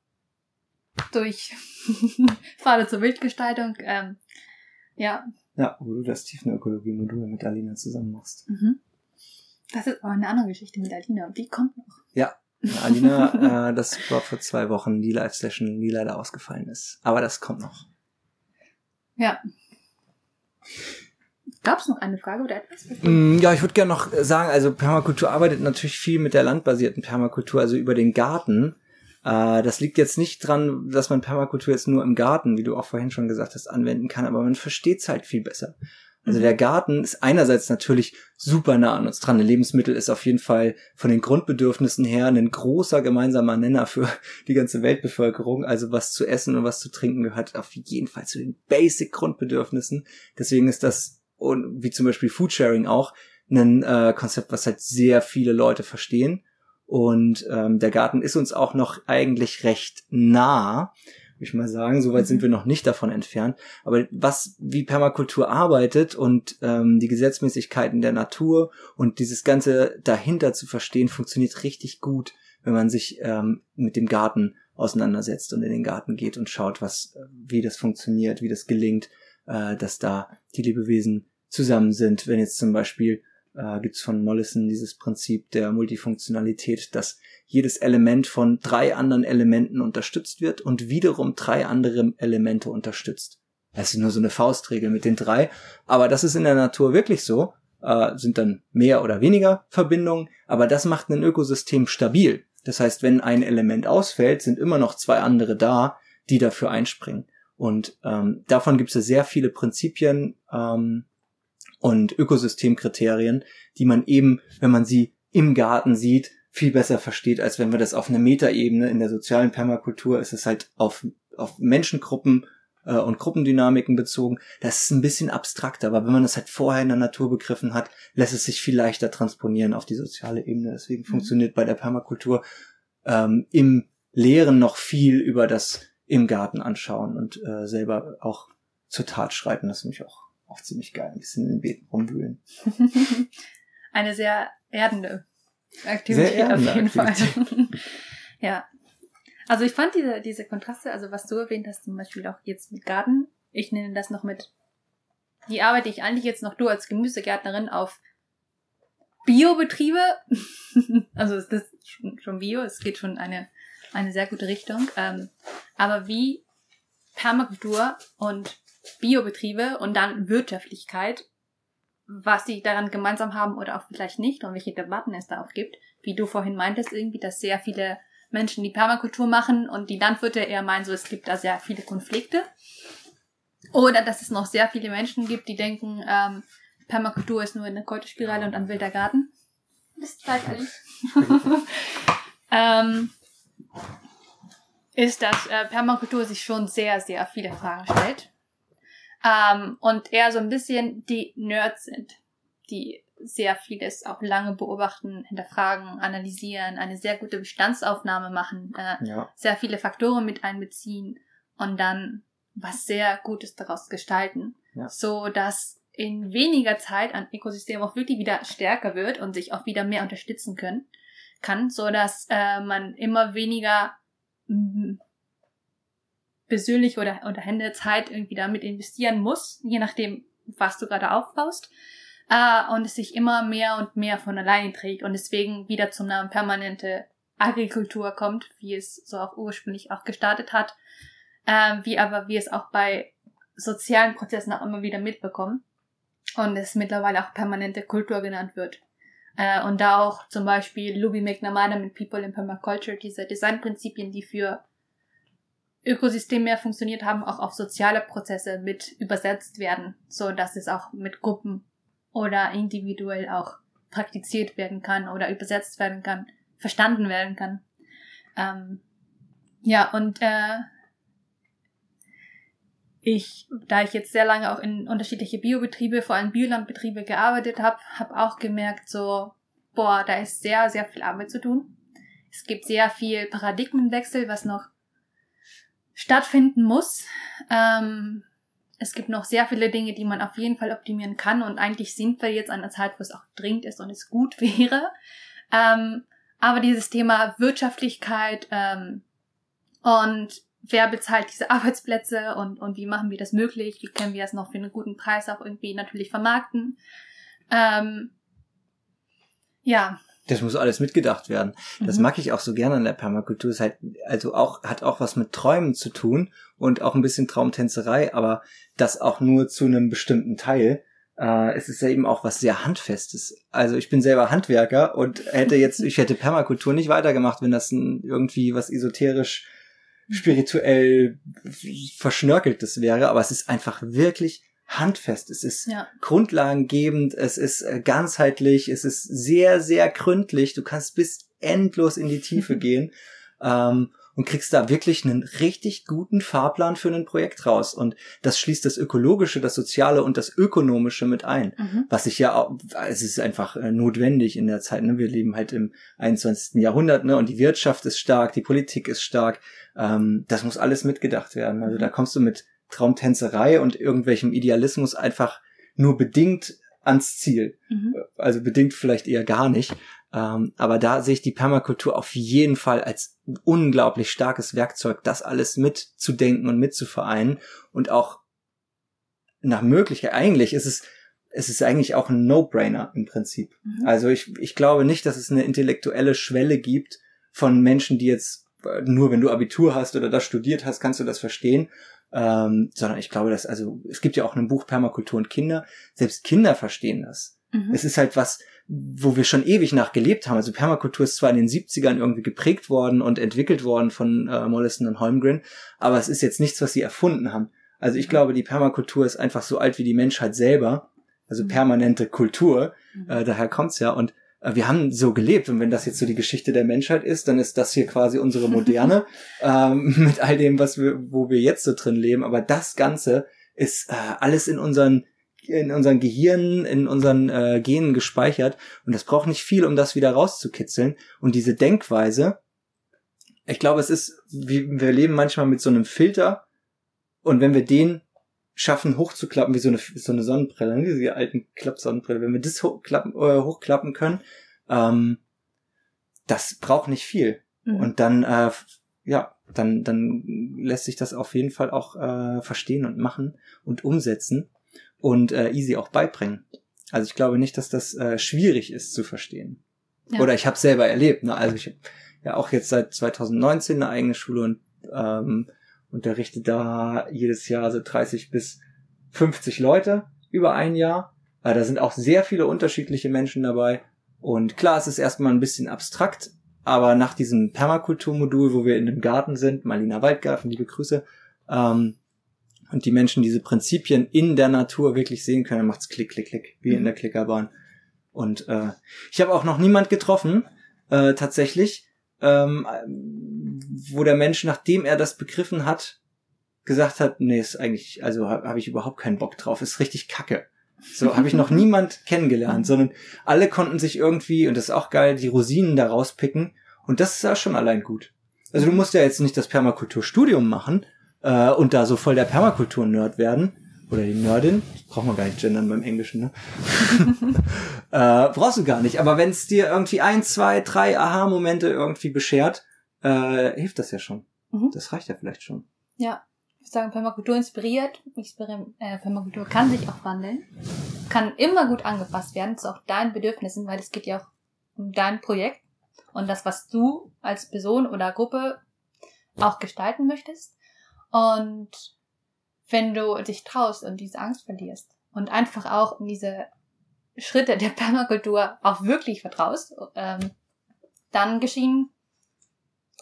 [SPEAKER 2] durch <laughs> Pfade zur Wildgestaltung. Ähm, ja.
[SPEAKER 1] Ja, wo du das Tiefenökologie-Modul mit Alina zusammen machst.
[SPEAKER 2] Mhm. Das ist aber eine andere Geschichte mit Alina und die kommt noch.
[SPEAKER 1] Ja, Alina, <laughs> äh, das war vor zwei Wochen die Live-Session, die leider ausgefallen ist. Aber das kommt noch.
[SPEAKER 2] Ja. Gab es noch eine Frage oder etwas?
[SPEAKER 1] Mm, ja, ich würde gerne noch sagen, also Permakultur arbeitet natürlich viel mit der landbasierten Permakultur, also über den Garten. Äh, das liegt jetzt nicht dran, dass man Permakultur jetzt nur im Garten, wie du auch vorhin schon gesagt hast, anwenden kann, aber man versteht es halt viel besser. Also mhm. der Garten ist einerseits natürlich super nah an uns dran. Ein Lebensmittel ist auf jeden Fall von den Grundbedürfnissen her ein großer gemeinsamer Nenner für <laughs> die ganze Weltbevölkerung. Also was zu essen und was zu trinken gehört auf jeden Fall zu den Basic Grundbedürfnissen. Deswegen ist das und wie zum Beispiel Foodsharing auch, ein äh, Konzept, was halt sehr viele Leute verstehen. Und ähm, der Garten ist uns auch noch eigentlich recht nah, würde ich mal sagen. Soweit mhm. sind wir noch nicht davon entfernt. Aber was, wie Permakultur arbeitet und ähm, die Gesetzmäßigkeiten der Natur und dieses Ganze dahinter zu verstehen, funktioniert richtig gut, wenn man sich ähm, mit dem Garten auseinandersetzt und in den Garten geht und schaut, was, wie das funktioniert, wie das gelingt, äh, dass da die Lebewesen zusammen sind. Wenn jetzt zum Beispiel äh, gibt es von Mollison dieses Prinzip der Multifunktionalität, dass jedes Element von drei anderen Elementen unterstützt wird und wiederum drei andere Elemente unterstützt. Das ist nur so eine Faustregel mit den drei, aber das ist in der Natur wirklich so, äh, sind dann mehr oder weniger Verbindungen, aber das macht ein Ökosystem stabil. Das heißt, wenn ein Element ausfällt, sind immer noch zwei andere da, die dafür einspringen. Und ähm, davon gibt es ja sehr viele Prinzipien ähm, und Ökosystemkriterien, die man eben, wenn man sie im Garten sieht, viel besser versteht, als wenn wir das auf einer Metaebene in der sozialen Permakultur ist es halt auf, auf Menschengruppen äh, und Gruppendynamiken bezogen. Das ist ein bisschen abstrakter, aber wenn man das halt vorher in der Natur begriffen hat, lässt es sich viel leichter transponieren auf die soziale Ebene. Deswegen mhm. funktioniert bei der Permakultur ähm, im Lehren noch viel über das im Garten anschauen und äh, selber auch zur Tat schreiten. Das ist nämlich auch, auch ziemlich geil. Ein bisschen in den Beeten rumwühlen. <laughs>
[SPEAKER 2] Eine sehr erdende Aktivität sehr erdende auf jeden Aktivität. Fall. <laughs> ja, also ich fand diese, diese Kontraste, also was du erwähnt hast, zum Beispiel auch jetzt mit Garten, ich nenne das noch mit, die arbeite ich eigentlich jetzt noch du als Gemüsegärtnerin auf Biobetriebe. <laughs> also ist das schon, schon Bio, es geht schon eine, eine sehr gute Richtung. Ähm, aber wie Permakultur und Biobetriebe und dann Wirtschaftlichkeit, was sie daran gemeinsam haben oder auch vielleicht nicht und welche Debatten es da auch gibt, wie du vorhin meintest, irgendwie, dass sehr viele Menschen, die Permakultur machen und die Landwirte eher meinen, so es gibt da sehr viele Konflikte. Oder dass es noch sehr viele Menschen gibt, die denken, ähm, Permakultur ist nur eine Keuterspirale und ein wilder Garten. Das ist gleich <laughs> ähm, ist, dass äh, Permakultur sich schon sehr, sehr viele Fragen stellt. Ähm, und eher so ein bisschen die Nerds sind, die sehr vieles auch lange beobachten, hinterfragen, analysieren, eine sehr gute Bestandsaufnahme machen, äh, ja. sehr viele Faktoren mit einbeziehen und dann was sehr Gutes daraus gestalten, ja. so dass in weniger Zeit ein Ökosystem auch wirklich wieder stärker wird und sich auch wieder mehr unterstützen können kann, so dass äh, man immer weniger persönlich oder, oder Hände Zeit irgendwie damit investieren muss, je nachdem, was du gerade aufbaust äh, und es sich immer mehr und mehr von alleine trägt und deswegen wieder zum Namen permanente Agrikultur kommt, wie es so auch ursprünglich auch gestartet hat, äh, wie aber wir es auch bei sozialen Prozessen auch immer wieder mitbekommen und es mittlerweile auch permanente Kultur genannt wird. Äh, und da auch zum Beispiel Luby McNamara mit People in Permaculture, diese Designprinzipien, die für Ökosystem mehr funktioniert haben, auch auf soziale Prozesse mit übersetzt werden, so dass es auch mit Gruppen oder individuell auch praktiziert werden kann oder übersetzt werden kann, verstanden werden kann. Ähm, ja, und äh, ich, da ich jetzt sehr lange auch in unterschiedliche Biobetriebe, vor allem Biolandbetriebe gearbeitet habe, habe auch gemerkt, so, boah, da ist sehr, sehr viel Arbeit zu tun. Es gibt sehr viel Paradigmenwechsel, was noch stattfinden muss. Ähm, es gibt noch sehr viele Dinge, die man auf jeden Fall optimieren kann und eigentlich sind wir jetzt an einer Zeit, wo es auch dringend ist und es gut <laughs> wäre. Ähm, aber dieses Thema Wirtschaftlichkeit ähm, und wer bezahlt diese <laughs> Arbeitsplätze und, und wie machen wir das möglich, wie können wir es noch für einen guten Preis auch irgendwie natürlich vermarkten. Ähm, ja,
[SPEAKER 1] das muss alles mitgedacht werden. Das mhm. mag ich auch so gerne an der Permakultur. Es halt, also auch, hat auch was mit Träumen zu tun und auch ein bisschen Traumtänzerei, aber das auch nur zu einem bestimmten Teil. Äh, es ist ja eben auch was sehr Handfestes. Also ich bin selber Handwerker und hätte jetzt, <laughs> ich hätte Permakultur nicht weitergemacht, wenn das ein, irgendwie was esoterisch spirituell verschnörkeltes wäre, aber es ist einfach wirklich handfest, es ist ja. grundlagengebend, es ist äh, ganzheitlich, es ist sehr, sehr gründlich. Du kannst bis endlos in die Tiefe <laughs> gehen. Ähm, und kriegst da wirklich einen richtig guten Fahrplan für ein Projekt raus. Und das schließt das Ökologische, das Soziale und das Ökonomische mit ein. Mhm. Was ich ja auch, es ist einfach äh, notwendig in der Zeit. Ne? Wir leben halt im 21. Jahrhundert ne? und die Wirtschaft ist stark, die Politik ist stark. Ähm, das muss alles mitgedacht werden. Also da kommst du mit Traumtänzerei und irgendwelchem Idealismus einfach nur bedingt ans Ziel. Mhm. Also bedingt vielleicht eher gar nicht. Ähm, aber da sehe ich die Permakultur auf jeden Fall als unglaublich starkes Werkzeug, das alles mitzudenken und mitzuvereinen und auch nach Möglichkeit, eigentlich ist es, es ist eigentlich auch ein No-Brainer im Prinzip. Mhm. Also ich, ich glaube nicht, dass es eine intellektuelle Schwelle gibt von Menschen, die jetzt nur wenn du Abitur hast oder das studiert hast, kannst du das verstehen. Ähm, sondern ich glaube, dass, also es gibt ja auch ein Buch Permakultur und Kinder, selbst Kinder verstehen das. Mhm. Es ist halt was, wo wir schon ewig nachgelebt haben. Also Permakultur ist zwar in den 70ern irgendwie geprägt worden und entwickelt worden von äh, Mollison und Holmgren, aber es ist jetzt nichts, was sie erfunden haben. Also ich glaube, die Permakultur ist einfach so alt wie die Menschheit selber, also mhm. permanente Kultur, mhm. äh, daher kommt's ja. Und wir haben so gelebt und wenn das jetzt so die Geschichte der Menschheit ist, dann ist das hier quasi unsere moderne <laughs> ähm, <laughs> mit all dem, was wir, wo wir jetzt so drin leben. Aber das Ganze ist äh, alles in unseren in unseren Gehirnen, in unseren äh, Genen gespeichert und das braucht nicht viel, um das wieder rauszukitzeln. Und diese Denkweise, ich glaube, es ist, wir leben manchmal mit so einem Filter und wenn wir den schaffen hochzuklappen, wie so eine, so eine Sonnenbrille, ne, diese alten Klappsonnenbrille, wenn wir das hochklappen, äh, hochklappen können, ähm, das braucht nicht viel. Mhm. Und dann, äh, ja, dann, dann lässt sich das auf jeden Fall auch äh, verstehen und machen und umsetzen und äh, easy auch beibringen. Also ich glaube nicht, dass das äh, schwierig ist zu verstehen. Ja. Oder ich habe selber erlebt. Ne? Also ich habe ja auch jetzt seit 2019 eine eigene Schule und ähm, unterrichte da jedes Jahr so 30 bis 50 Leute über ein Jahr. Äh, da sind auch sehr viele unterschiedliche Menschen dabei. Und klar, es ist erstmal ein bisschen abstrakt, aber nach diesem Permakulturmodul, wo wir in dem Garten sind, Malina Waldgarten, liebe Grüße, ähm, und die Menschen diese Prinzipien in der Natur wirklich sehen können, macht's klick, klick, klick, wie in der Klickerbahn. Und äh, ich habe auch noch niemand getroffen, äh, tatsächlich, ähm, wo der Mensch, nachdem er das begriffen hat, gesagt hat, nee, ist eigentlich, also habe hab ich überhaupt keinen Bock drauf, ist richtig kacke. So habe ich noch <laughs> niemand kennengelernt, sondern alle konnten sich irgendwie, und das ist auch geil, die Rosinen da rauspicken. Und das ist ja schon allein gut. Also du musst ja jetzt nicht das Permakulturstudium machen, äh, und da so voll der Permakultur-Nerd werden, oder die Nerdin, braucht man gar nicht gendern beim Englischen, ne? <laughs> äh, brauchst du gar nicht. Aber wenn es dir irgendwie ein, zwei, drei Aha-Momente irgendwie beschert, äh, hilft das ja schon. Mhm. Das reicht ja vielleicht schon.
[SPEAKER 2] Ja, ich würde sagen, Permakultur inspiriert. äh, Permakultur kann sich auch wandeln, kann immer gut angepasst werden zu auch deinen Bedürfnissen, weil es geht ja auch um dein Projekt und das, was du als Person oder Gruppe auch gestalten möchtest. Und wenn du dich traust und diese Angst verlierst und einfach auch in diese Schritte der Permakultur auch wirklich vertraust, ähm, dann geschehen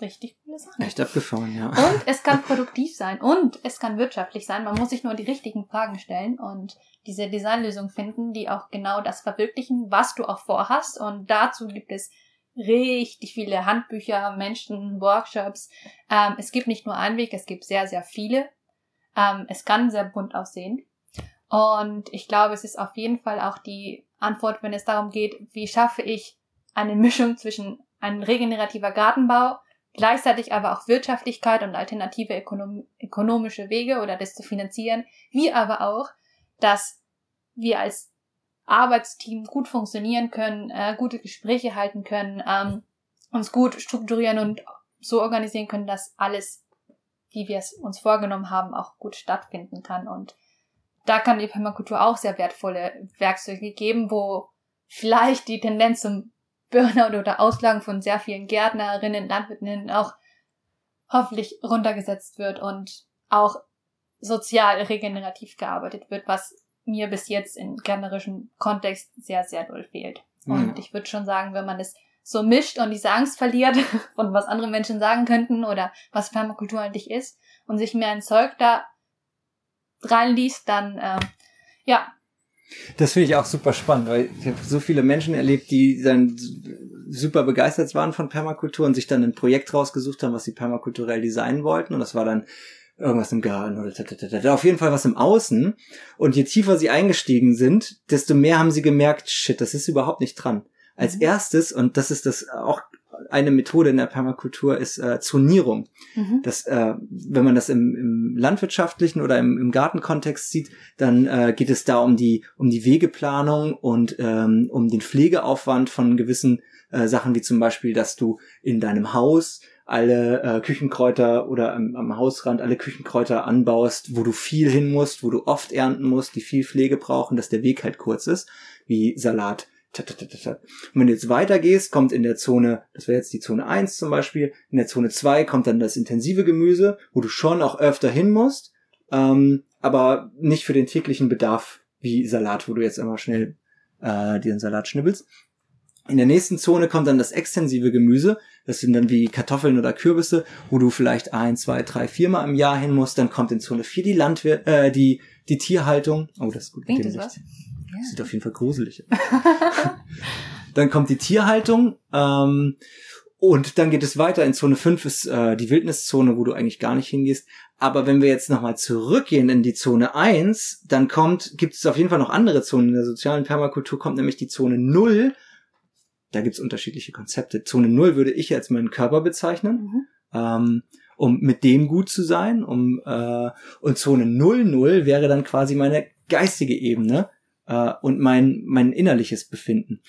[SPEAKER 2] richtig coole Sachen.
[SPEAKER 1] Echt abgefahren, ja.
[SPEAKER 2] Und es kann <laughs> produktiv sein und es kann wirtschaftlich sein. Man muss sich nur die richtigen Fragen stellen und diese Designlösung finden, die auch genau das verwirklichen, was du auch vorhast. Und dazu gibt es richtig viele Handbücher, Menschen, Workshops. Ähm, es gibt nicht nur einen Weg, es gibt sehr, sehr viele. Ähm, es kann sehr bunt aussehen. Und ich glaube, es ist auf jeden Fall auch die Antwort, wenn es darum geht, wie schaffe ich eine Mischung zwischen einem regenerativer Gartenbau, gleichzeitig aber auch Wirtschaftlichkeit und alternative ökonom ökonomische Wege oder das zu finanzieren, wie aber auch, dass wir als Arbeitsteam gut funktionieren können, äh, gute Gespräche halten können, ähm, uns gut strukturieren und so organisieren können, dass alles, wie wir es uns vorgenommen haben, auch gut stattfinden kann. Und da kann die Permakultur auch sehr wertvolle Werkzeuge geben, wo vielleicht die Tendenz zum Burnout oder Auslagen von sehr vielen Gärtnerinnen, Landwirtinnen auch hoffentlich runtergesetzt wird und auch sozial regenerativ gearbeitet wird, was mir bis jetzt im gärtnerischen Kontext sehr, sehr doll fehlt. Und ich würde schon sagen, wenn man es so mischt und diese Angst verliert <laughs> von was andere Menschen sagen könnten oder was Permakultur eigentlich ist und sich mehr ein Zeug da reinliest, dann äh, ja,
[SPEAKER 1] Das finde ich auch super spannend, weil ich habe so viele Menschen erlebt, die dann super begeistert waren von Permakultur und sich dann ein Projekt rausgesucht haben, was sie permakulturell designen wollten. Und das war dann irgendwas im Garten oder tatatata. auf jeden Fall was im Außen. Und je tiefer sie eingestiegen sind, desto mehr haben sie gemerkt, shit, das ist überhaupt nicht dran. Als mhm. erstes, und das ist das auch eine Methode in der Permakultur ist äh, Zonierung. Mhm. Das, äh, wenn man das im, im landwirtschaftlichen oder im, im Gartenkontext sieht, dann äh, geht es da um die um die Wegeplanung und ähm, um den Pflegeaufwand von gewissen äh, Sachen wie zum Beispiel, dass du in deinem Haus alle äh, Küchenkräuter oder am, am Hausrand alle Küchenkräuter anbaust, wo du viel hin musst, wo du oft ernten musst, die viel Pflege brauchen, dass der Weg halt kurz ist, wie Salat und wenn du jetzt weitergehst, kommt in der Zone, das wäre jetzt die Zone 1 zum Beispiel, in der Zone 2 kommt dann das intensive Gemüse, wo du schon auch öfter hin musst, ähm, aber nicht für den täglichen Bedarf wie Salat, wo du jetzt immer schnell äh, dir einen Salat schnibbelst. In der nächsten Zone kommt dann das extensive Gemüse. Das sind dann wie Kartoffeln oder Kürbisse, wo du vielleicht ein, zwei, drei, viermal im Jahr hin musst. Dann kommt in Zone 4 die Landwirt, äh, die, die Tierhaltung. Oh, das ist gut.
[SPEAKER 2] Klingt das was?
[SPEAKER 1] Ja. Sieht auf jeden Fall gruselig aus. <laughs> dann kommt die Tierhaltung. Ähm, und dann geht es weiter. In Zone 5 ist äh, die Wildniszone, wo du eigentlich gar nicht hingehst. Aber wenn wir jetzt nochmal zurückgehen in die Zone 1, dann kommt, gibt es auf jeden Fall noch andere Zonen. In der sozialen Permakultur kommt nämlich die Zone 0. Da gibt es unterschiedliche Konzepte. Zone 0 würde ich als meinen Körper bezeichnen. Mhm. Ähm, um mit dem gut zu sein. Um, äh, und Zone 00 wäre dann quasi meine geistige Ebene äh, und mein, mein innerliches Befinden.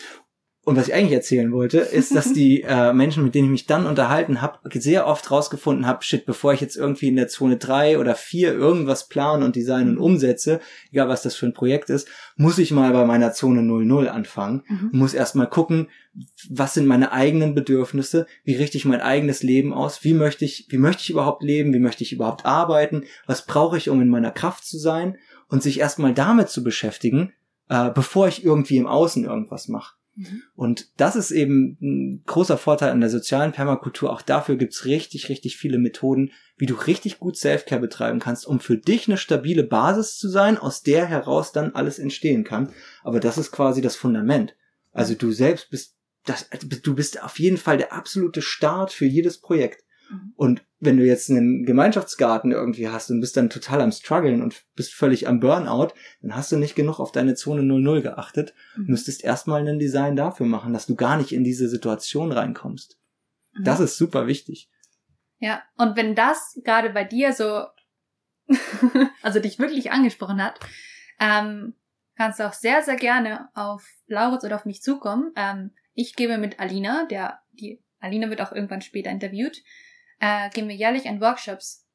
[SPEAKER 1] Und was ich eigentlich erzählen wollte, ist, dass die <laughs> äh, Menschen, mit denen ich mich dann unterhalten habe, sehr oft rausgefunden habe, shit, bevor ich jetzt irgendwie in der Zone drei oder vier irgendwas plane und design und umsetze, egal was das für ein Projekt ist, muss ich mal bei meiner Zone 00 anfangen. Mhm. Muss erstmal gucken, was sind meine eigenen Bedürfnisse, wie richte ich mein eigenes Leben aus, wie möchte ich, wie möchte ich überhaupt leben, wie möchte ich überhaupt arbeiten, was brauche ich, um in meiner Kraft zu sein und sich erstmal damit zu beschäftigen, äh, bevor ich irgendwie im Außen irgendwas mache. Mhm. Und das ist eben ein großer Vorteil an der sozialen Permakultur. Auch dafür gibt's richtig, richtig viele Methoden, wie du richtig gut Selfcare betreiben kannst, um für dich eine stabile Basis zu sein, aus der heraus dann alles entstehen kann. Aber das ist quasi das Fundament. Also du selbst bist das, du bist auf jeden Fall der absolute Start für jedes Projekt. Mhm. Und wenn du jetzt einen Gemeinschaftsgarten irgendwie hast und bist dann total am struggeln und bist völlig am Burnout, dann hast du nicht genug auf deine Zone 00 geachtet mhm. müsstest erstmal ein Design dafür machen, dass du gar nicht in diese Situation reinkommst. Mhm. Das ist super wichtig.
[SPEAKER 2] Ja, und wenn das gerade bei dir so, <laughs> also dich wirklich angesprochen hat, ähm, kannst du auch sehr, sehr gerne auf Lauritz oder auf mich zukommen. Ähm, ich gebe mit Alina, der, die Alina wird auch irgendwann später interviewt, äh, geben wir jährlich an Workshops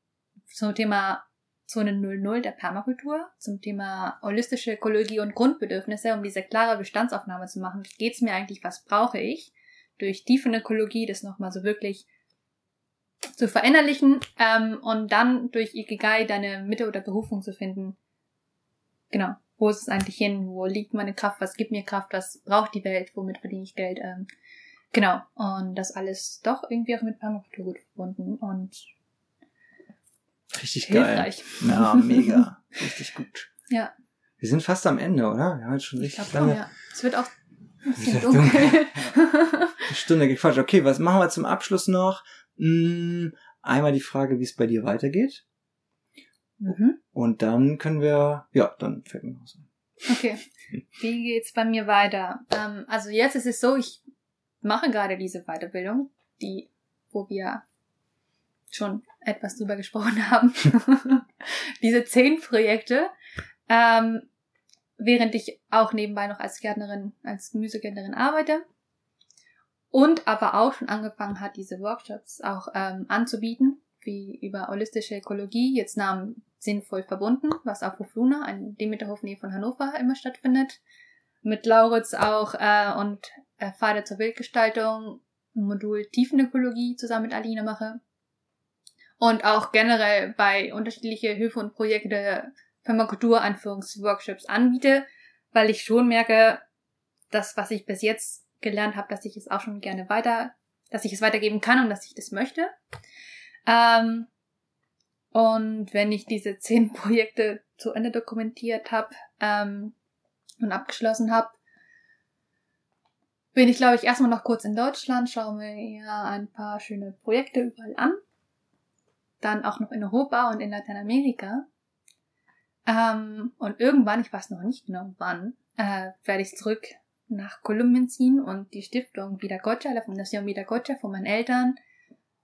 [SPEAKER 2] zum Thema Zone 00 der Permakultur, zum Thema holistische Ökologie und Grundbedürfnisse, um diese klare Bestandsaufnahme zu machen. Geht's mir eigentlich? Was brauche ich? Durch tiefen Ökologie das nochmal so wirklich zu verinnerlichen ähm, und dann durch Ikigai deine Mitte oder Berufung zu finden. Genau. Wo ist es eigentlich hin? Wo liegt meine Kraft? Was gibt mir Kraft? Was braucht die Welt? Womit verdiene ich Geld? Ähm, Genau. Und das alles doch irgendwie auch mit Permakultur gut verbunden und
[SPEAKER 1] Richtig
[SPEAKER 2] hilfreich.
[SPEAKER 1] geil. Ja, <laughs> mega. Richtig gut.
[SPEAKER 2] Ja.
[SPEAKER 1] Wir sind fast am Ende, oder? Wir haben jetzt schon richtig lange.
[SPEAKER 2] Schon, ja. Es wird auch ein bisschen dunkel.
[SPEAKER 1] dunkel. <laughs> Eine Stunde gequatscht. Okay, was machen wir zum Abschluss noch? Hm, einmal die Frage, wie es bei dir weitergeht. Mhm. Und dann können wir, ja, dann fällt mir was ein.
[SPEAKER 2] Okay. <laughs> Wie geht's bei mir weiter? Ähm, also jetzt ist es so, ich mache gerade diese Weiterbildung, die, wo wir schon etwas drüber gesprochen <laughs> haben. diese zehn Projekte, ähm, während ich auch nebenbei noch als Gärtnerin, als Gemüsegärtnerin arbeite. Und aber auch schon angefangen hat, diese Workshops auch ähm, anzubieten, wie über holistische Ökologie, jetzt Namen sinnvoll verbunden, was auf Hofluna, ein Demeterhof Nähe von Hannover, immer stattfindet. Mit Lauritz auch äh, und Pfade zur Bildgestaltung, Modul Tiefenökologie zusammen mit Alina mache. Und auch generell bei unterschiedliche Hilfe und Projekte Permakultur-Anführungsworkshops anbiete, weil ich schon merke, das, was ich bis jetzt gelernt habe, dass ich es auch schon gerne weiter, dass ich es weitergeben kann und dass ich das möchte. Ähm, und wenn ich diese zehn Projekte zu Ende dokumentiert habe, ähm, und abgeschlossen habe, bin ich, glaube ich, erstmal noch kurz in Deutschland, schaue mir ein paar schöne Projekte überall an. Dann auch noch in Europa und in Lateinamerika. Ähm, und irgendwann, ich weiß noch nicht genau wann, äh, werde ich zurück nach Kolumbien ziehen und die Stiftung Vida Cocha, la Fundación Vida Cocha von meinen Eltern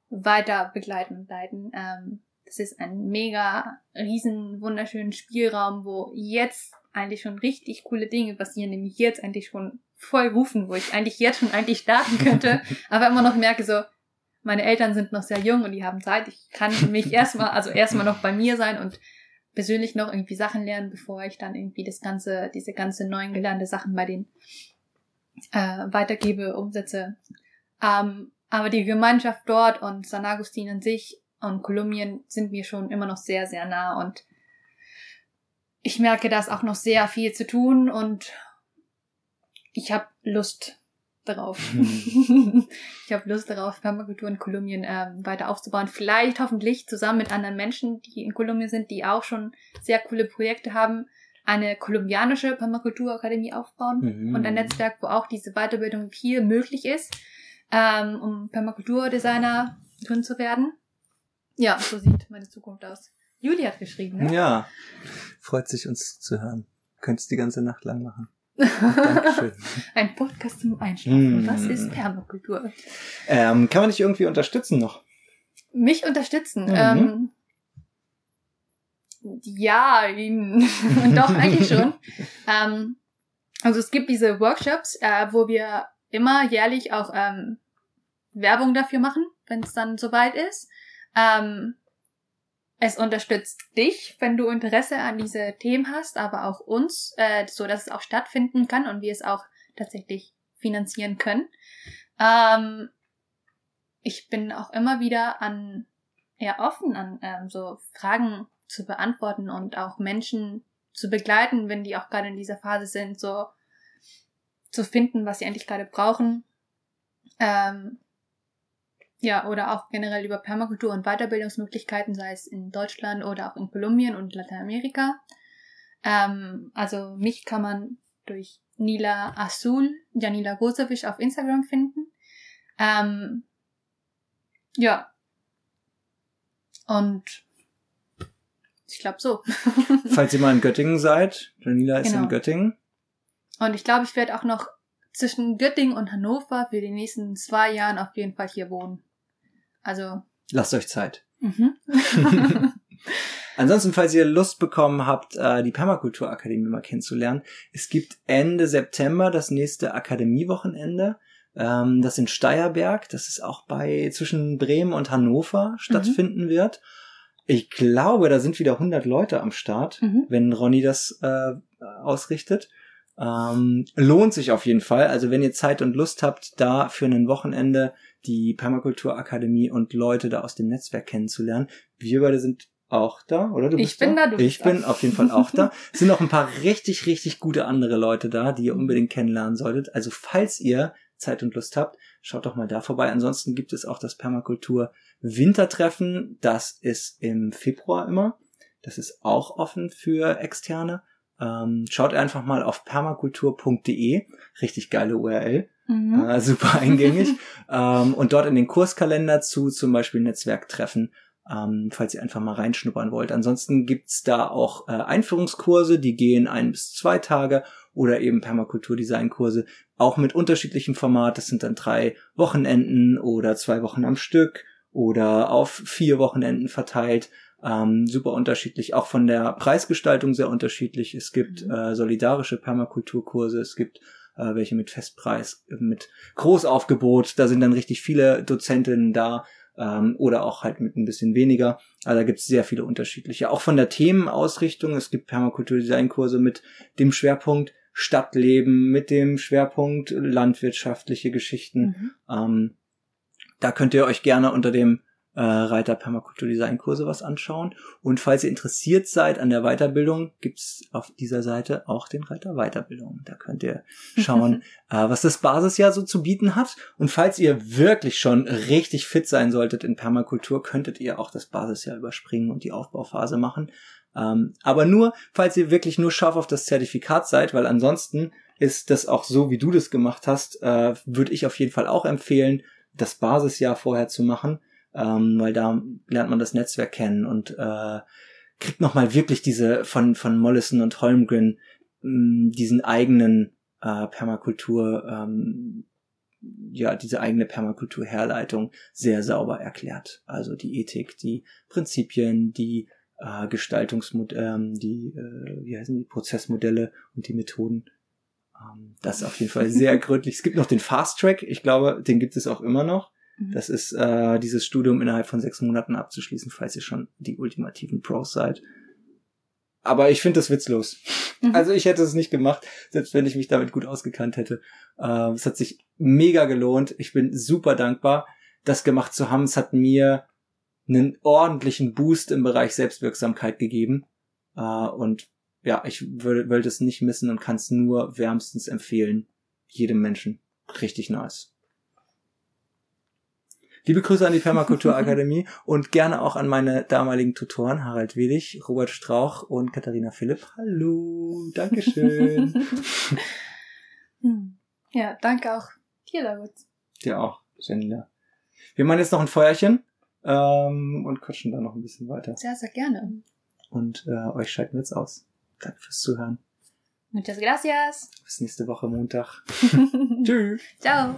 [SPEAKER 2] weiter begleiten und leiten. Ähm, das ist ein mega riesen wunderschönen Spielraum, wo jetzt eigentlich schon richtig coole Dinge passieren, nämlich jetzt eigentlich schon voll rufen, wo ich eigentlich jetzt schon eigentlich starten könnte, <laughs> aber immer noch merke so, meine Eltern sind noch sehr jung und die haben Zeit. Ich kann mich erstmal, also erstmal noch bei mir sein und persönlich noch irgendwie Sachen lernen, bevor ich dann irgendwie das ganze, diese ganze neuen gelernte Sachen bei denen äh, weitergebe, umsetze. Ähm, aber die Gemeinschaft dort und San Agustin an sich und Kolumbien sind mir schon immer noch sehr, sehr nah und ich merke, da ist auch noch sehr viel zu tun und ich habe Lust darauf. Mhm. <laughs> ich habe Lust darauf, Permakultur in Kolumbien ähm, weiter aufzubauen. Vielleicht hoffentlich zusammen mit anderen Menschen, die in Kolumbien sind, die auch schon sehr coole Projekte haben, eine kolumbianische Permakulturakademie aufbauen mhm. und ein Netzwerk, wo auch diese Weiterbildung hier möglich ist, ähm, um Permakulturdesigner drin zu werden. Ja, so sieht meine Zukunft aus. Juli hat geschrieben, ne?
[SPEAKER 1] Ja. Freut sich, uns zu hören. Könntest die ganze Nacht lang machen. Dankeschön. <laughs>
[SPEAKER 2] Ein Podcast zum Einschlafen. Mm. Was ist Permakultur?
[SPEAKER 1] Ähm, kann man dich irgendwie unterstützen noch?
[SPEAKER 2] Mich unterstützen? Mhm. Ähm, ja, <laughs> doch, eigentlich schon. <laughs> ähm, also es gibt diese Workshops, äh, wo wir immer jährlich auch ähm, Werbung dafür machen, wenn es dann soweit ist. Ähm, es unterstützt dich, wenn du Interesse an diese Themen hast, aber auch uns, äh, so dass es auch stattfinden kann und wir es auch tatsächlich finanzieren können. Ähm, ich bin auch immer wieder an eher offen an ähm, so Fragen zu beantworten und auch Menschen zu begleiten, wenn die auch gerade in dieser Phase sind, so zu finden, was sie eigentlich gerade brauchen. Ähm, ja, oder auch generell über Permakultur und Weiterbildungsmöglichkeiten, sei es in Deutschland oder auch in Kolumbien und Lateinamerika. Ähm, also mich kann man durch Nila Azul, Janila Gosevic auf Instagram finden. Ähm, ja. Und ich glaube so. <laughs>
[SPEAKER 1] Falls ihr mal in Göttingen seid, Janila ist genau. in Göttingen.
[SPEAKER 2] Und ich glaube, ich werde auch noch zwischen Göttingen und Hannover für die nächsten zwei Jahren auf jeden Fall hier wohnen. Also.
[SPEAKER 1] Lasst euch Zeit. Mhm. <laughs> <laughs> Ansonsten, falls ihr Lust bekommen habt, äh, die Permakulturakademie mal kennenzulernen, es gibt Ende September das nächste Akademiewochenende. Ähm, das in Steierberg, das ist auch bei zwischen Bremen und Hannover stattfinden mhm. wird. Ich glaube, da sind wieder 100 Leute am Start, mhm. wenn Ronny das äh, ausrichtet. Ähm, lohnt sich auf jeden Fall. Also wenn ihr Zeit und Lust habt, da für ein Wochenende die Permakulturakademie und Leute da aus dem Netzwerk kennenzulernen. Wir beide sind auch da, oder?
[SPEAKER 2] Du ich bin da,
[SPEAKER 1] da du Ich bin auf jeden Fall auch da. <laughs> Es sind noch ein paar richtig, richtig gute andere Leute da, die ihr unbedingt kennenlernen solltet. Also falls ihr Zeit und Lust habt, schaut doch mal da vorbei. Ansonsten gibt es auch das Permakultur Wintertreffen. Das ist im Februar immer. Das ist auch offen für Externe. Ähm, schaut einfach mal auf permakultur.de. Richtig geile URL. Mhm. Äh, super <laughs> eingängig. ähm, und dort in den Kurskalender zu zum Beispiel Netzwerktreffen, ähm, falls ihr einfach mal reinschnuppern wollt. Ansonsten gibt's da auch äh, Einführungskurse, die gehen ein bis zwei Tage oder eben Permakulturdesign-Kurse, auch mit unterschiedlichem Format. Das sind dann drei Wochenenden oder zwei Wochen am Stück oder auf vier Wochenenden verteilt. Ähm, super unterschiedlich, auch von der Preisgestaltung sehr unterschiedlich. Es gibt mhm. äh, solidarische Permakulturkurse, es gibt äh, welche mit Festpreis, mit Großaufgebot. Da sind dann richtig viele Dozentinnen da ähm, oder auch halt mit ein bisschen weniger. Also da gibt es sehr viele unterschiedliche. Auch von der Themenausrichtung. Es gibt Permakulturdesign-Kurse mit dem Schwerpunkt Stadtleben, mit dem Schwerpunkt landwirtschaftliche Geschichten. Mhm. Ähm, da könnt ihr euch gerne unter dem äh, Reiter Permakultur Designkurse was anschauen. Und falls ihr interessiert seid an der Weiterbildung, gibt's auf dieser Seite auch den Reiter Weiterbildung. Da könnt ihr schauen, <laughs> äh, was das Basisjahr so zu bieten hat. Und falls ihr wirklich schon richtig fit sein solltet in Permakultur, könntet ihr auch das Basisjahr überspringen und die Aufbauphase machen. Ähm, aber nur, falls ihr wirklich nur scharf auf das Zertifikat seid, weil ansonsten ist das auch so, wie du das gemacht hast, äh, würde ich auf jeden Fall auch empfehlen, das Basisjahr vorher zu machen ähm, weil da lernt man das Netzwerk kennen und äh, kriegt nochmal wirklich diese von, von Mollison und Holmgren mh, diesen eigenen äh, Permakultur, ähm, ja, diese eigene Permakultur-Herleitung sehr sauber erklärt. Also die Ethik, die Prinzipien, die äh, Gestaltungsmodelle, ähm, die, äh, wie heißen die, Prozessmodelle und die Methoden. Ähm, das ist auf jeden Fall sehr gründlich. Es gibt noch den Fast Track, ich glaube, den gibt es auch immer noch. Mhm. Das ist äh, dieses Studium innerhalb von sechs Monaten abzuschließen, falls ihr schon die ultimativen Pros seid. Aber ich finde das witzlos. Mhm. Also ich hätte es nicht gemacht, selbst wenn ich mich damit gut ausgekannt hätte. Äh, es hat sich mega gelohnt. Ich bin super dankbar, das gemacht zu haben. Es hat mir einen ordentlichen Boost im Bereich Selbstwirksamkeit gegeben. Äh, und ja, ich würde, würde es nicht missen und kann es nur wärmstens empfehlen. Jedem Menschen. Richtig nice. Liebe Grüße an die <laughs> Permakulturakademie und gerne auch an meine damaligen Tutoren Harald Wedig, Robert Strauch und Katharina Philipp. Hallo, Dankeschön. <laughs>
[SPEAKER 2] Ja, danke auch dir, David.
[SPEAKER 1] Dir auch, Janina. Wir machen jetzt noch ein Feuerchen ähm, und quatschen da noch ein bisschen weiter.
[SPEAKER 2] Sehr, sehr gerne.
[SPEAKER 1] Und äh, euch schalten wir jetzt aus. Danke fürs Zuhören.
[SPEAKER 2] Muchas gracias.
[SPEAKER 1] Bis nächste Woche Montag. <laughs> Tschüss.
[SPEAKER 2] Ciao.